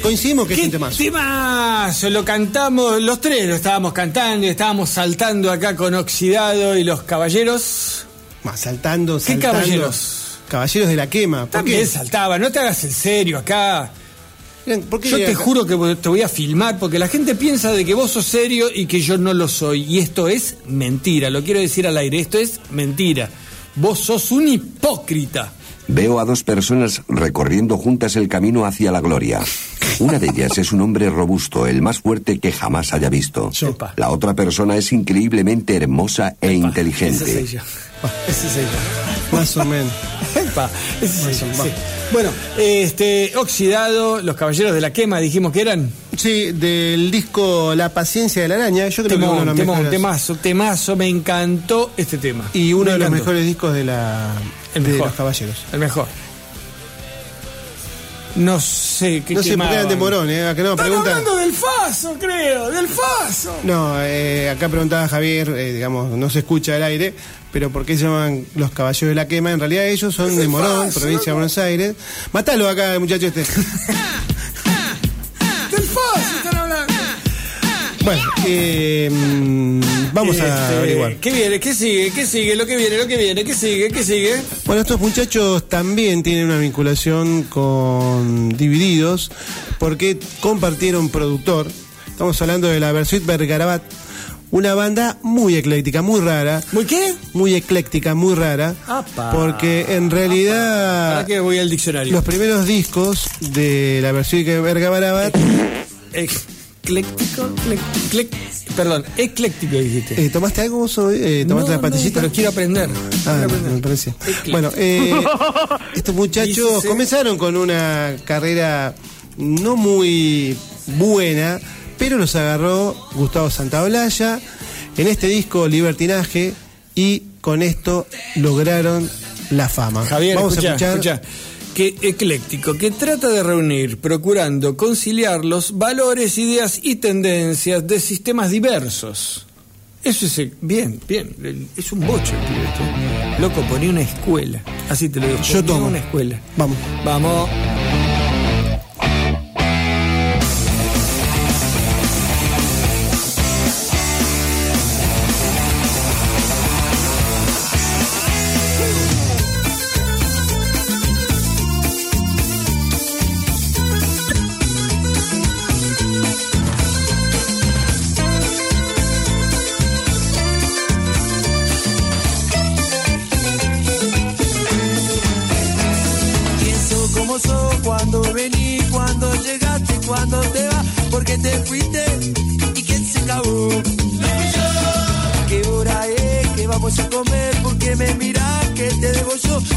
Coincidimos que es un temazo. temazo? Lo cantamos, los tres lo estábamos cantando y estábamos saltando acá con Oxidado y los caballeros. Más, saltando, ¿Qué caballeros? Caballeros de la quema. ¿Por También qué? saltaba, no te hagas en serio acá. Miren, ¿por qué Yo te juro que te voy a filmar porque la gente piensa de que vos sos serio y que yo no lo soy. Y esto es mentira, lo quiero decir al aire, esto es mentira. Vos sos un hipócrita. Veo a dos personas recorriendo juntas el camino hacia la gloria. Una de ellas es un hombre robusto, el más fuerte que jamás haya visto. La otra persona es increíblemente hermosa e Esa es inteligente. ella. Esa es ella. Más o menos. Epa, esa es ella, sí. Bueno, este, Oxidado, los caballeros de la quema, dijimos que eran. Sí, del disco La paciencia de la araña, yo creo que uno de Temón, los temón, mejores. temazo, temazo, me encantó este tema. Y uno Me de los mejores discos de la El de mejor. los caballeros. El mejor. No sé qué No sé por qué eran quemaban. de Morón, ¿eh? Acá no Están pregunta. hablando del Faso, creo, del Faso. No, eh, acá preguntaba Javier, eh, digamos, no se escucha al aire, pero ¿por qué se llaman los caballeros de la quema? En realidad ellos son de Morón, provincia de Buenos Aires. Matalo acá, el muchacho este. Bueno, eh, mm, vamos a Este, averiguar. ¿Qué viene? ¿Qué sigue? ¿Qué sigue? Lo que viene, lo que viene, ¿qué sigue? ¿Qué sigue? Bueno, estos muchachos también tienen una vinculación con Divididos porque compartieron productor. Estamos hablando de la Versuit Bergarabat, una banda muy ecléctica, muy rara. ¿Muy qué? Muy ecléctica, muy rara. Apa. Porque en realidad Ahora que voy al diccionario. los primeros discos de la Versuit Bergarabat Ecléctico, perdón, ecléctico dijiste. eh, ¿Tomaste algo vos hoy? Eh, ¿Tomaste No, la pastillita? no, pero quiero aprender. Ah, Quiero aprender. me parece. Ecléctico. Bueno, eh, estos muchachos comenzaron con una carrera no muy buena, pero los agarró Gustavo Santaolalla en este disco Libertinaje y con esto lograron la fama. Javier, Vamos escucha, a escuchar. escucha. Que ecléctico, que trata de reunir, procurando conciliar los valores, ideas y tendencias de sistemas diversos. Eso es eh, bien, bien. Es un bocho el pibe. Loco, ponía una escuela. Así te lo digo. Yo tomo. una escuela. Vamos. Vamos.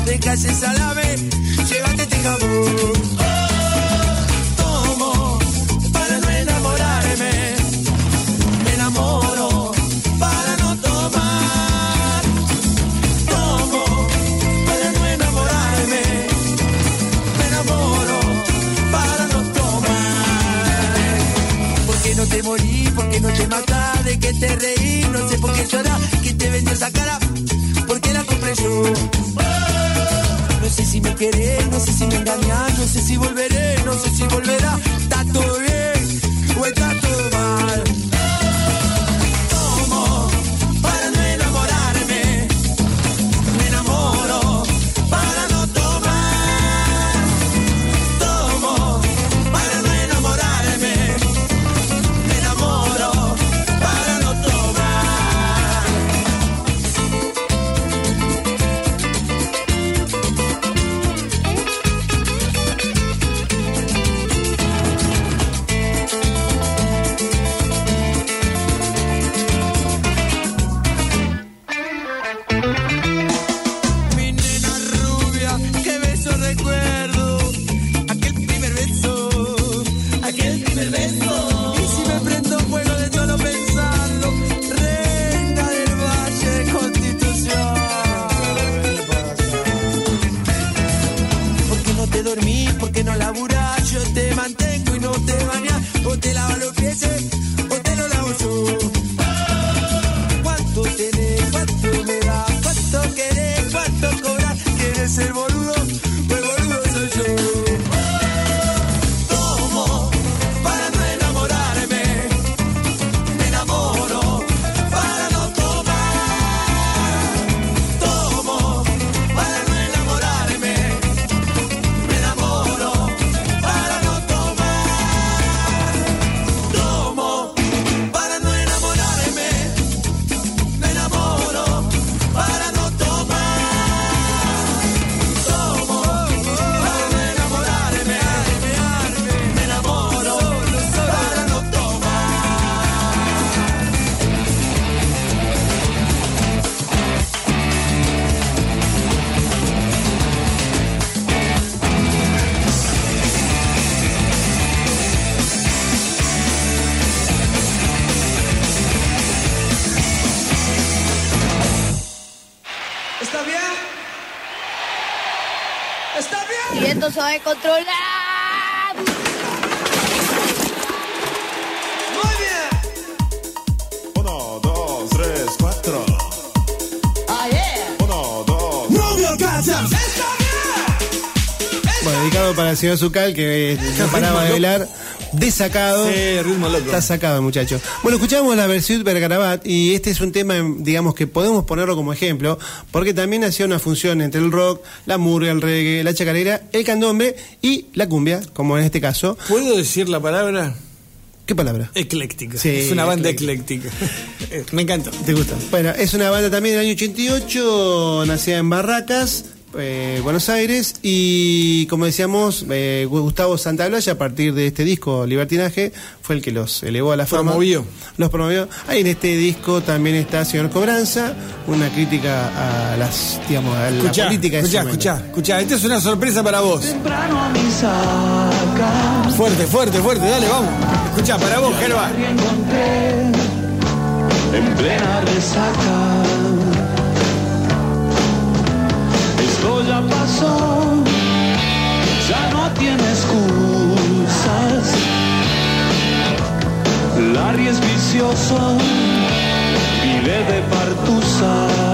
De calle salame, llévate este no a controlar. Muy bien. Uno, dos, tres, cuatro. Uno, dos. ¿Está bien? Bueno, dedicado para el señor Zucal, que no paraba de velar. Desacado. Sí, ritmo loco. Está sacado muchacho. Bueno, escuchamos la versión Bergarabat y este es un tema, digamos, que podemos ponerlo como ejemplo, porque también hacía una función entre el rock, la murga, el reggae, la chacarera, el candombe y la cumbia, como en este caso. ¿Puedo decir la palabra? ¿Qué palabra? Ecléctica. Sí, es una banda ecléctica. ecléctica. Eh, Me encantó. ¿Te gusta? Bueno, es una banda también del año 88, nacida en Barracas, eh, Buenos Aires, y como decíamos, eh, Gustavo Santaolalla, a partir de este disco, Libertinaje, fue el que los elevó a la fama. Promovió. Los promovió. Ahí en este disco también está Señor Cobranza, una crítica a las, digamos, a la Escuchá, política escuchá, escuchá, escuchá. Esta es una sorpresa para vos. Temprano a mi saca. Fuerte, fuerte, fuerte. Dale, vamos. Escuchá, para vos, Gerba. En plena resaca. Ya no tiene excusas. Larry es vicioso, vive de partusa.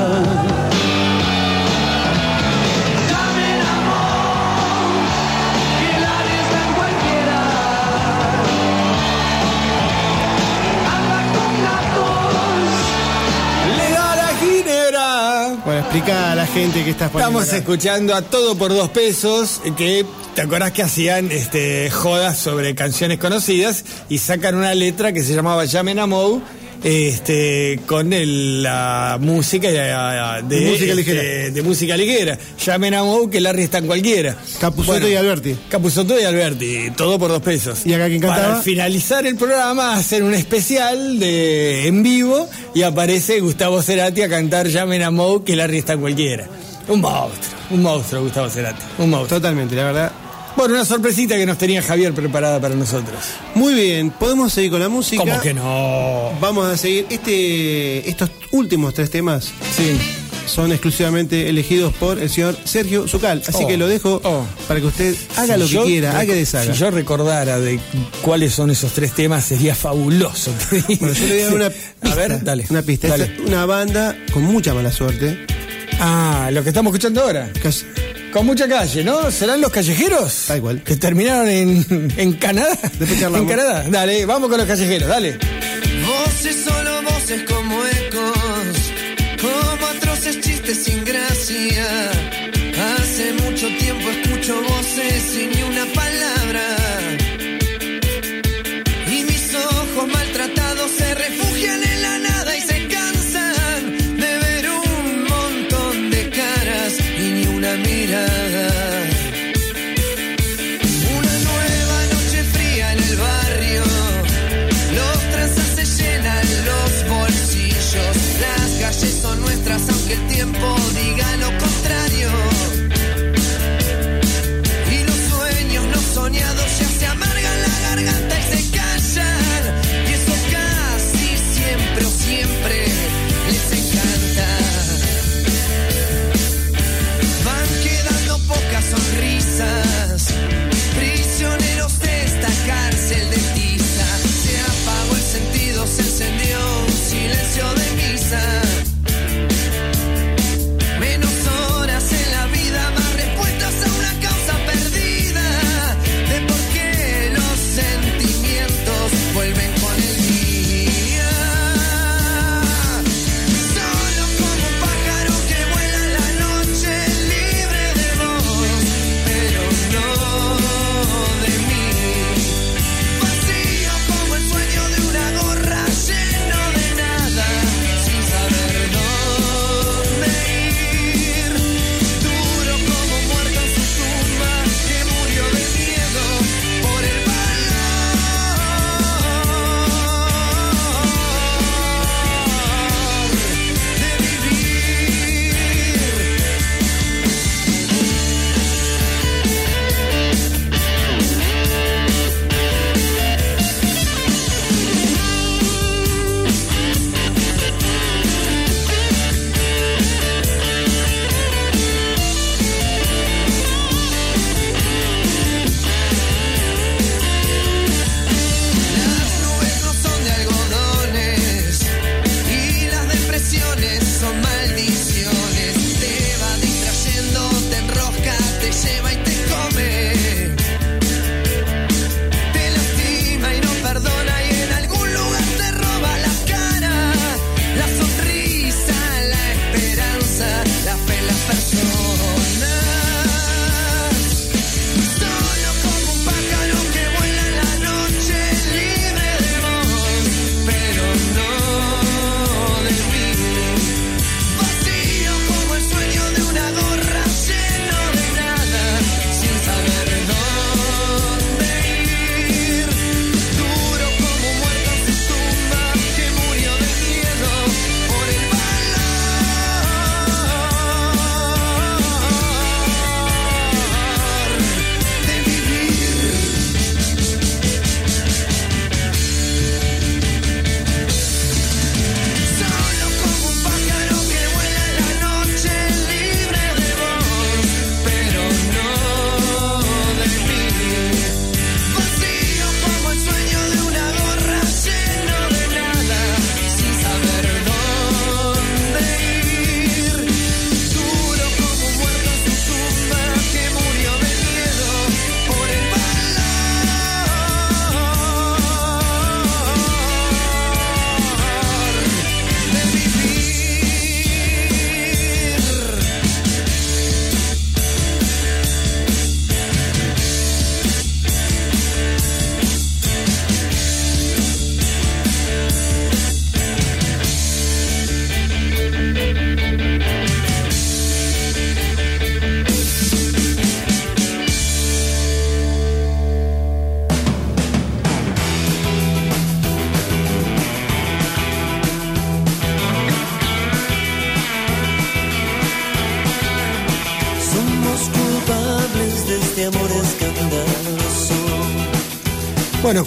Explica a la gente que estás poniendo Estamos acá. escuchando a todo por dos pesos, que te acordás que hacían este, jodas sobre canciones conocidas y sacan una letra que se llamaba Llamen a Mou, este, con el- la música eh, de, De música este, ligera. de música ligera. Llamen a Mou, que Larry está en cualquiera. Capusotto y Alberti. Capusotto y Alberti, todo por dos pesos. ¿Y acá quién cantaba? Para finalizar el programa, hacer un especial de en vivo y aparece Gustavo Cerati a cantar Llamen a Mou, que Larry está en cualquiera. Un monstruo, un monstruo Gustavo Cerati, un monstruo. Totalmente, la verdad. Bueno, una sorpresita que nos tenía Javier preparada para nosotros. Muy bien, podemos seguir con la música. ¿Cómo que no? Vamos a seguir. Este, estos últimos tres temas sí. son exclusivamente elegidos por el señor Sergio Zucal. Así que oh, lo dejo oh. para que usted haga lo que quiera, haga que deshaga. Si yo recordara de cuáles son esos tres temas, sería fabuloso. bueno, yo le voy a una pista. Ver, dale. Una pista. Una banda con mucha mala suerte. Ah, lo que estamos escuchando ahora. Casi con mucha calle, ¿no? ¿Serán los callejeros? Da igual. Que terminaron en, en Canadá. Después en Canadá. Dale, vamos con los callejeros, dale. Voces, solo voces como ecos, como atroces chistes sin gracia. Hace mucho tiempo escucho voces sin ni una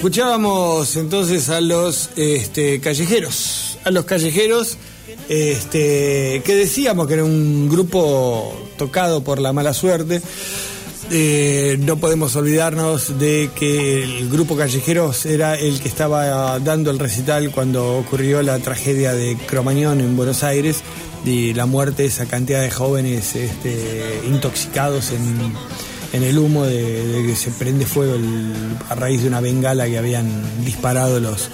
Escuchábamos entonces a los este, callejeros, a los callejeros este, que decíamos que era un grupo tocado por la mala suerte. Eh, no podemos olvidarnos de que el grupo Callejeros era el que estaba dando el recital cuando ocurrió la tragedia de Cromañón en Buenos Aires y la muerte de esa cantidad de jóvenes este, intoxicados en en el humo de, que se prende fuego el- a raíz de una bengala que habían disparado los.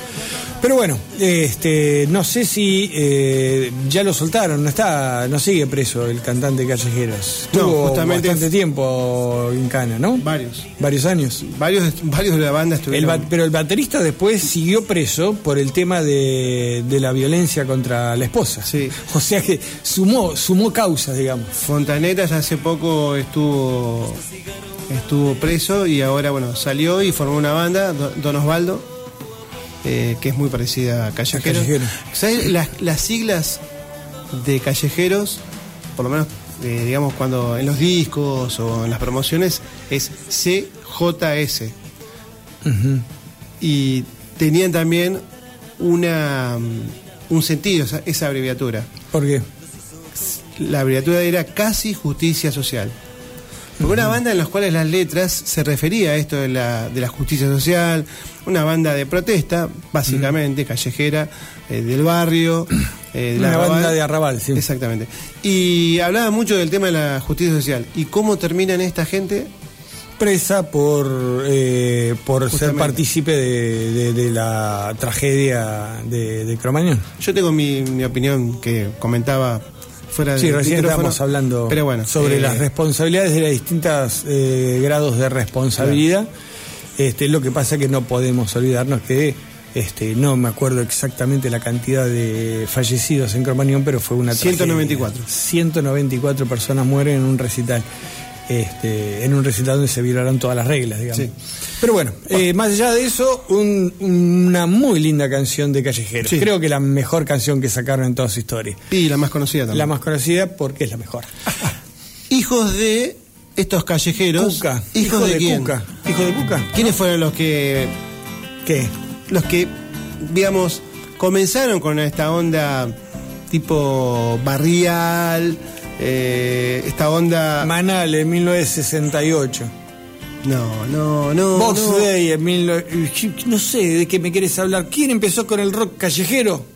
Pero bueno, este, no sé si eh, ya lo soltaron, no está, no sigue preso el cantante Callejeros. No, Tuvo justamente- bastante tiempo en Cana, ¿no? Varios. Varios años. Varios, varios de la banda estuvieron. pero el baterista después siguió preso por el tema de, de la violencia contra la esposa. Sí. O sea que sumó, sumó causas, digamos. Fontanetas hace poco estuvo estuvo preso y ahora bueno salió y formó una banda, Do- Don Osvaldo, eh, que es muy parecida a Callejeros. ¿Sabes las, las siglas de Callejeros? Por lo menos, eh, digamos, cuando en los discos o en las promociones es CJS. Y tenían también una mm, un sentido esa, esa abreviatura. ¿Por qué? La abreviatura era Casi Justicia Social. Porque una banda en las cuales las letras se refería a esto de la, de la justicia social, una banda de protesta, básicamente, callejera, eh, del barrio. eh, del Una arrabal. banda de arrabal, sí. Exactamente. Y hablaba mucho del tema de la justicia social. ¿Y cómo terminan esta gente? Presa por, eh, por ser partícipe de, de- de la tragedia de, de Cromañón. Yo tengo mi, mi opinión que comentaba fuera Sí, recién estábamos hablando pero bueno, sobre eh, las responsabilidades de los distintos eh, grados de responsabilidad. Este, lo que pasa que no podemos olvidarnos que este, no me acuerdo exactamente la cantidad de fallecidos en Cromañón, pero fue una tragedia. 194. 194 personas mueren en un recital. Este, en un recital donde se violaron todas las reglas, digamos. Sí. Pero bueno, eh, más allá de eso, un- una muy linda canción de Callejeros. Sí. Creo que la mejor canción que sacaron en toda su historia. Y la más conocida también. La más conocida porque es la mejor. Hijos de estos callejeros. Cuca. ¿Hijos Hijo de, de quién? Cuca. ¿Hijo de Cuca? ¿Quiénes fueron los que, ¿Qué? los que, digamos, comenzaron con esta onda tipo barrial, eh, esta onda... Manal en 1968. No, no, no. Box no. Day en 19... No sé de qué me quieres hablar. ¿Quién empezó con el rock callejero?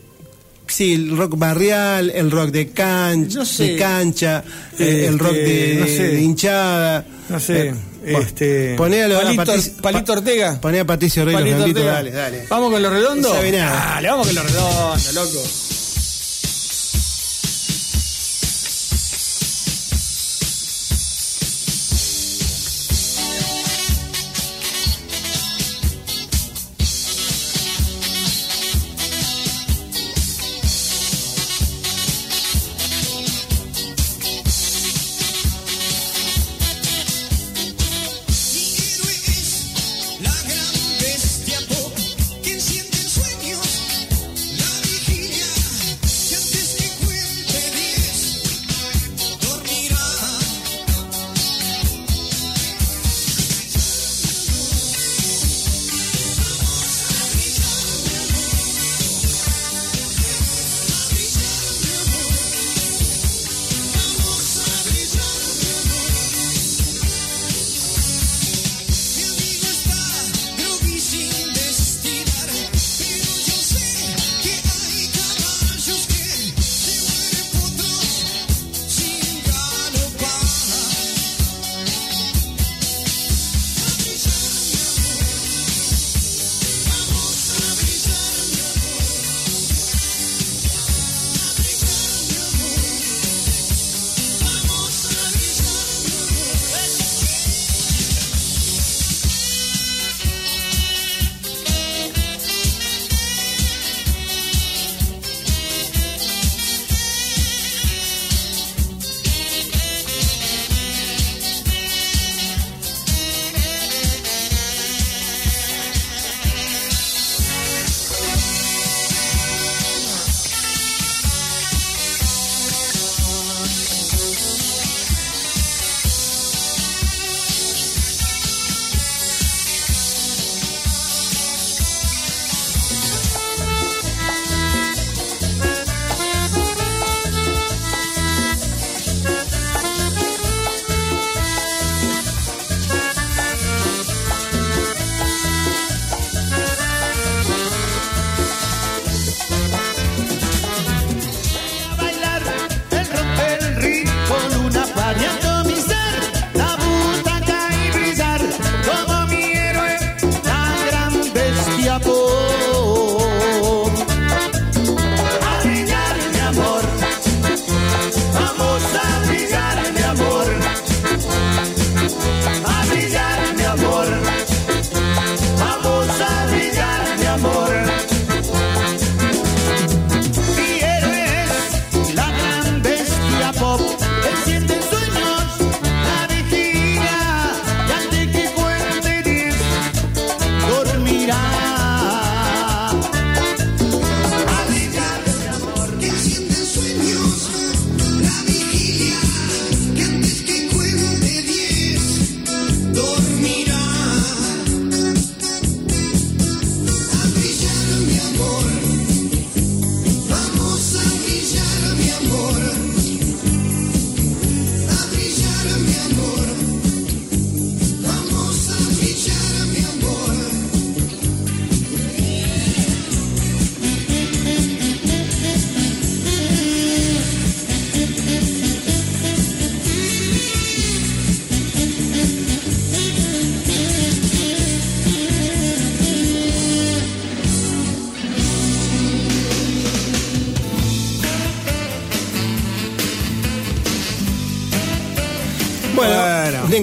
Sí, el rock barrial, el rock de, can- No sé. de cancha, eh, el Este, rock de, no sé. de hinchada. No sé. Eh, bueno, este, poné a, lo- a Palito, Patricio- Palito pa- Ortega. Poné a Patricio Rey los Palito Redonditos, Ortega. dale, dale. ¿Vamos con? No sabe nada. Dale, vamos con los redondos, loco.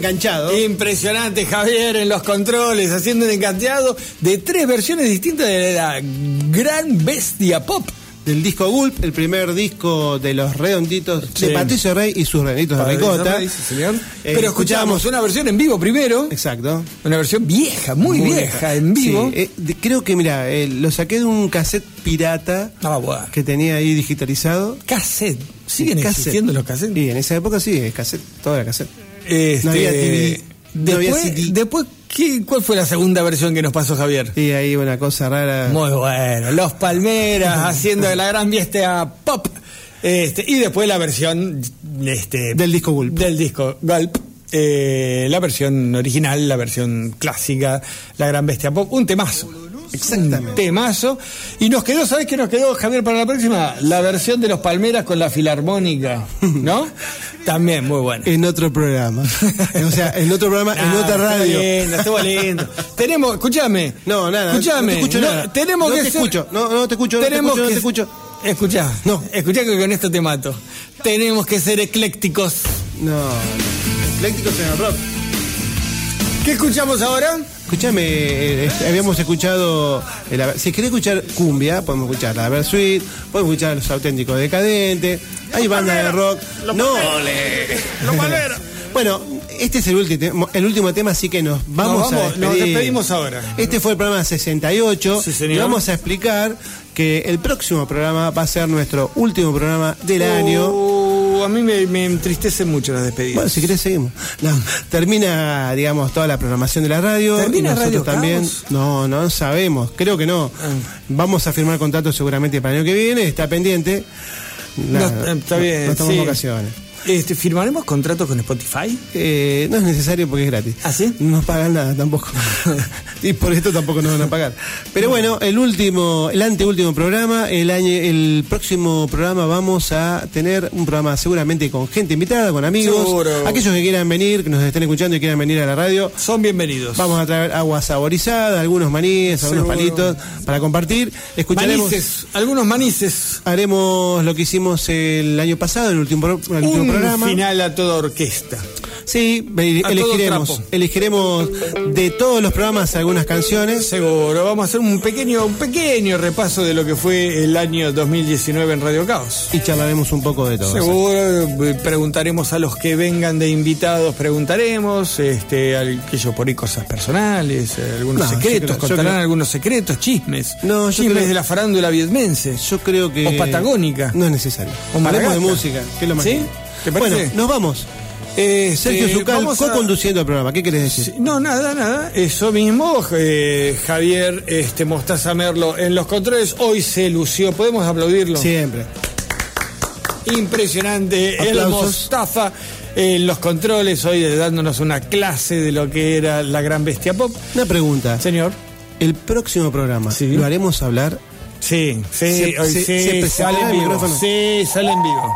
Enganchado. Impresionante Javier en los controles, haciendo un encanteado de tres versiones distintas de la gran bestia pop. Del disco Gulp, el primer disco de los redonditos Sí. de Patricio Rey y sus redonditos de ricota. Rey, sí. Eh, Pero escuchamos una versión en vivo primero, Exacto. una versión vieja, muy, vieja, en vivo. Sí, eh, de- creo que, mira, eh, lo saqué de un cassette pirata Ah, bueno. que tenía ahí digitalizado. Cassette. ¿Siguen Cassette. existiendo los cassettes? Y en esa época sí, es cassette, todo era cassette. Este, No había TV, no había Después, CD. después ¿qué, ¿cuál fue la segunda versión que nos pasó Javier? Y ahí una cosa rara. Muy bueno, Los Palmeras haciendo la gran fiesta pop. Este, y después la versión este, Del disco Gulp. Del disco Gulp. eh, la versión original, la versión clásica, la gran bestia pop, un temazo. Exactamente. Un temazo. Y nos quedó, ¿sabes qué nos quedó, Javier, para la próxima? La versión de los Palmeras con la filarmónica, ¿no? También muy buena. En otro programa. o sea, en otro programa, en otra radio. Estuvo lindo, estuvo lindo. tenemos, escúchame. No, nada. Escúchame. No te escucho no, nada. Tenemos no que te ser- escucho. No, no te escucho. No te tenemos escucho. No que te escucho. Escuchá, No. escuchá que con esto te mato. Tenemos que ser eclécticos. No. Eclécticos en el rock. ¿Qué escuchamos ahora? Escúchame, eh, habíamos escuchado. eh, la- si querés escuchar cumbia, podemos escuchar la Versuit, podemos escuchar los auténticos decadentes. Hay bandas de rock. no. bueno, este es el último, el último tema, así que nos vamos, Nos vamos, a nos despedir. despedimos ahora. Este fue el programa 68. Sí, señor. y vamos a explicar que el próximo programa va a ser nuestro último programa del año. Uh, a mí me, me entristece mucho las despedidas. Bueno, si querés seguimos. No, termina, digamos, toda la programación de la radio. ¿Termina nosotros Radio también. No, no sabemos. Creo que no. Ah. Vamos a firmar contrato seguramente para el año que viene. Está pendiente. No, está bien. No, estamos sí. en vacaciones. Este, ¿Firmaremos contratos con Spotify? Eh, no es necesario porque es gratis. ¿Ah, sí? No nos pagan nada tampoco. y por esto tampoco nos van a pagar. Pero bueno, el último, el anteúltimo programa, el año, el próximo programa vamos a tener un programa seguramente con gente invitada, con amigos. Seguro. Aquellos que quieran venir, que nos estén escuchando y quieran venir a la radio. Son bienvenidos. Vamos a traer agua saborizada, algunos maníes, algunos Seguro. palitos para compartir. Escucharemos. Manices, algunos manices. Haremos lo que hicimos el año pasado, el último, el último Un programa. Final a toda orquesta. Sí, A elegiremos, elegiremos de todos los programas algunas canciones. Seguro, vamos a hacer un pequeño, un pequeño repaso de lo que fue el año 2019 en Radio Caos. Y charlaremos un poco de todo. Seguro, eh, preguntaremos a los que vengan de invitados, preguntaremos, este, aquellos por ahí cosas personales, eh, algunos No, secretos, creo- contarán creo- algunos secretos, chismes, No, chismes creo- de la farándula vietmense. Yo creo que. O patagónica. No es necesario. O Hablemos de música, que es lo más. ¿Sí? ¿Te parece? Bueno, nos vamos. Este, Sergio Zucal, vamos a- co-conduciendo el programa. ¿Qué querés decir? Sí, No, nada, nada. Eso mismo, eh, Javier este, Mostaza Merlo en los controles. Hoy se lució. ¿Podemos aplaudirlo? Siempre. Impresionante. El Aplausos. Mostaza en los controles. Hoy dándonos una clase de lo que era la gran bestia pop. Una pregunta. Señor. El próximo programa, Sí. ¿lo haremos hablar? Sí, sí, Se- hoy se- sí, se sale en el vivo. Sí, sale en vivo.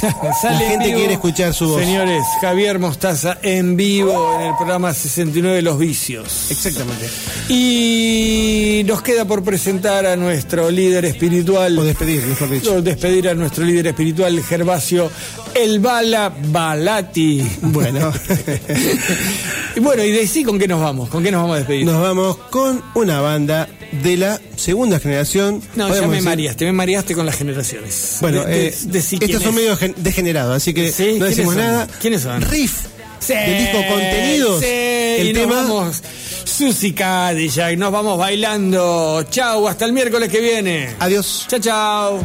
La en gente vivo. quiere escuchar su voz. Señores, Javier Mostaza en vivo en el programa 69 Los Vicios. Exactamente. Y nos queda por presentar a nuestro líder espiritual. O despedir, mejor dicho. o despedir a nuestro líder espiritual, Gervasio El Bala Balati. Bueno, Y bueno, y decí con qué nos vamos, con qué nos vamos a despedir. nos vamos con una banda de la segunda generación. No, ya me decir- mareaste, me mareaste con las generaciones. Bueno, De- eh, estos son medio gen- degenerados, así que Sí, no decimos nada. ¿Quiénes son? Riff Sí, del disco Contenidos. sí, el y nos tema vamos. Susi Cadillac, nos vamos bailando. Chau, hasta el miércoles que viene. Adiós. Chao, chao.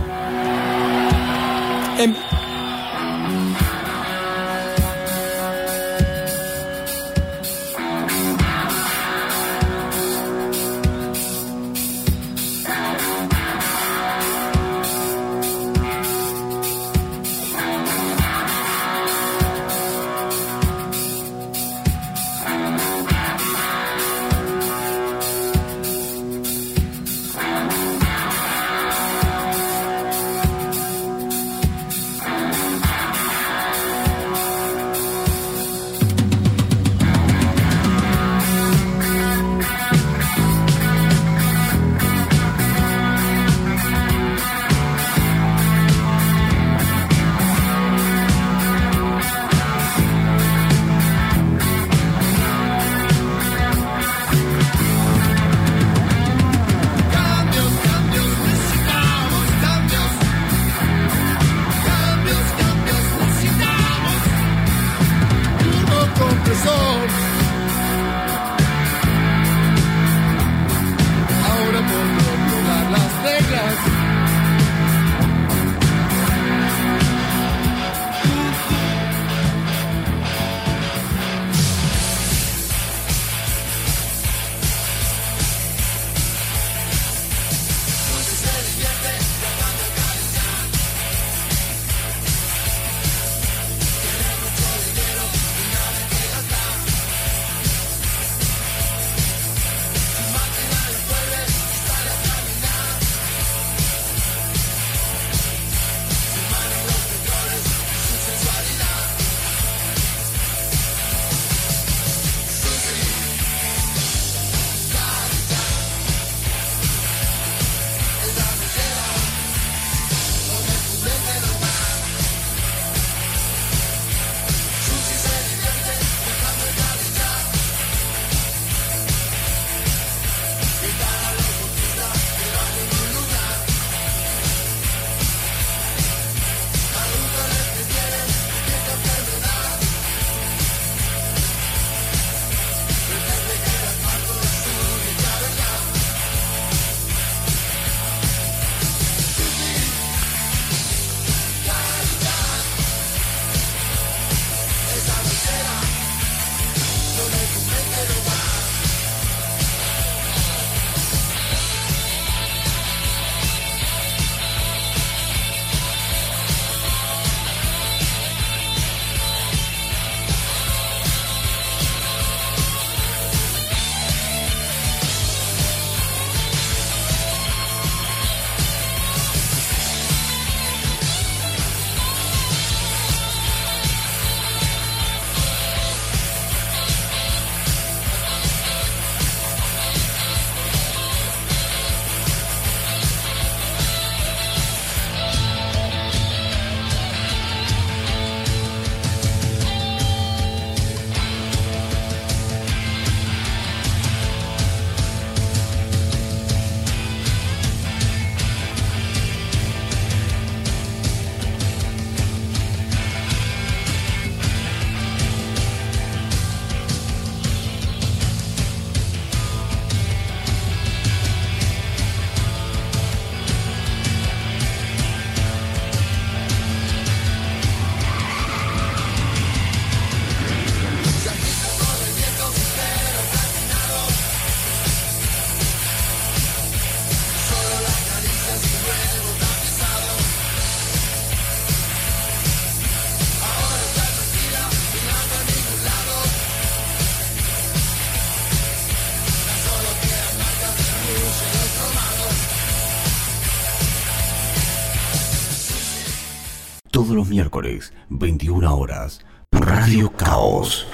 Los miércoles, 21 horas, Radio Caos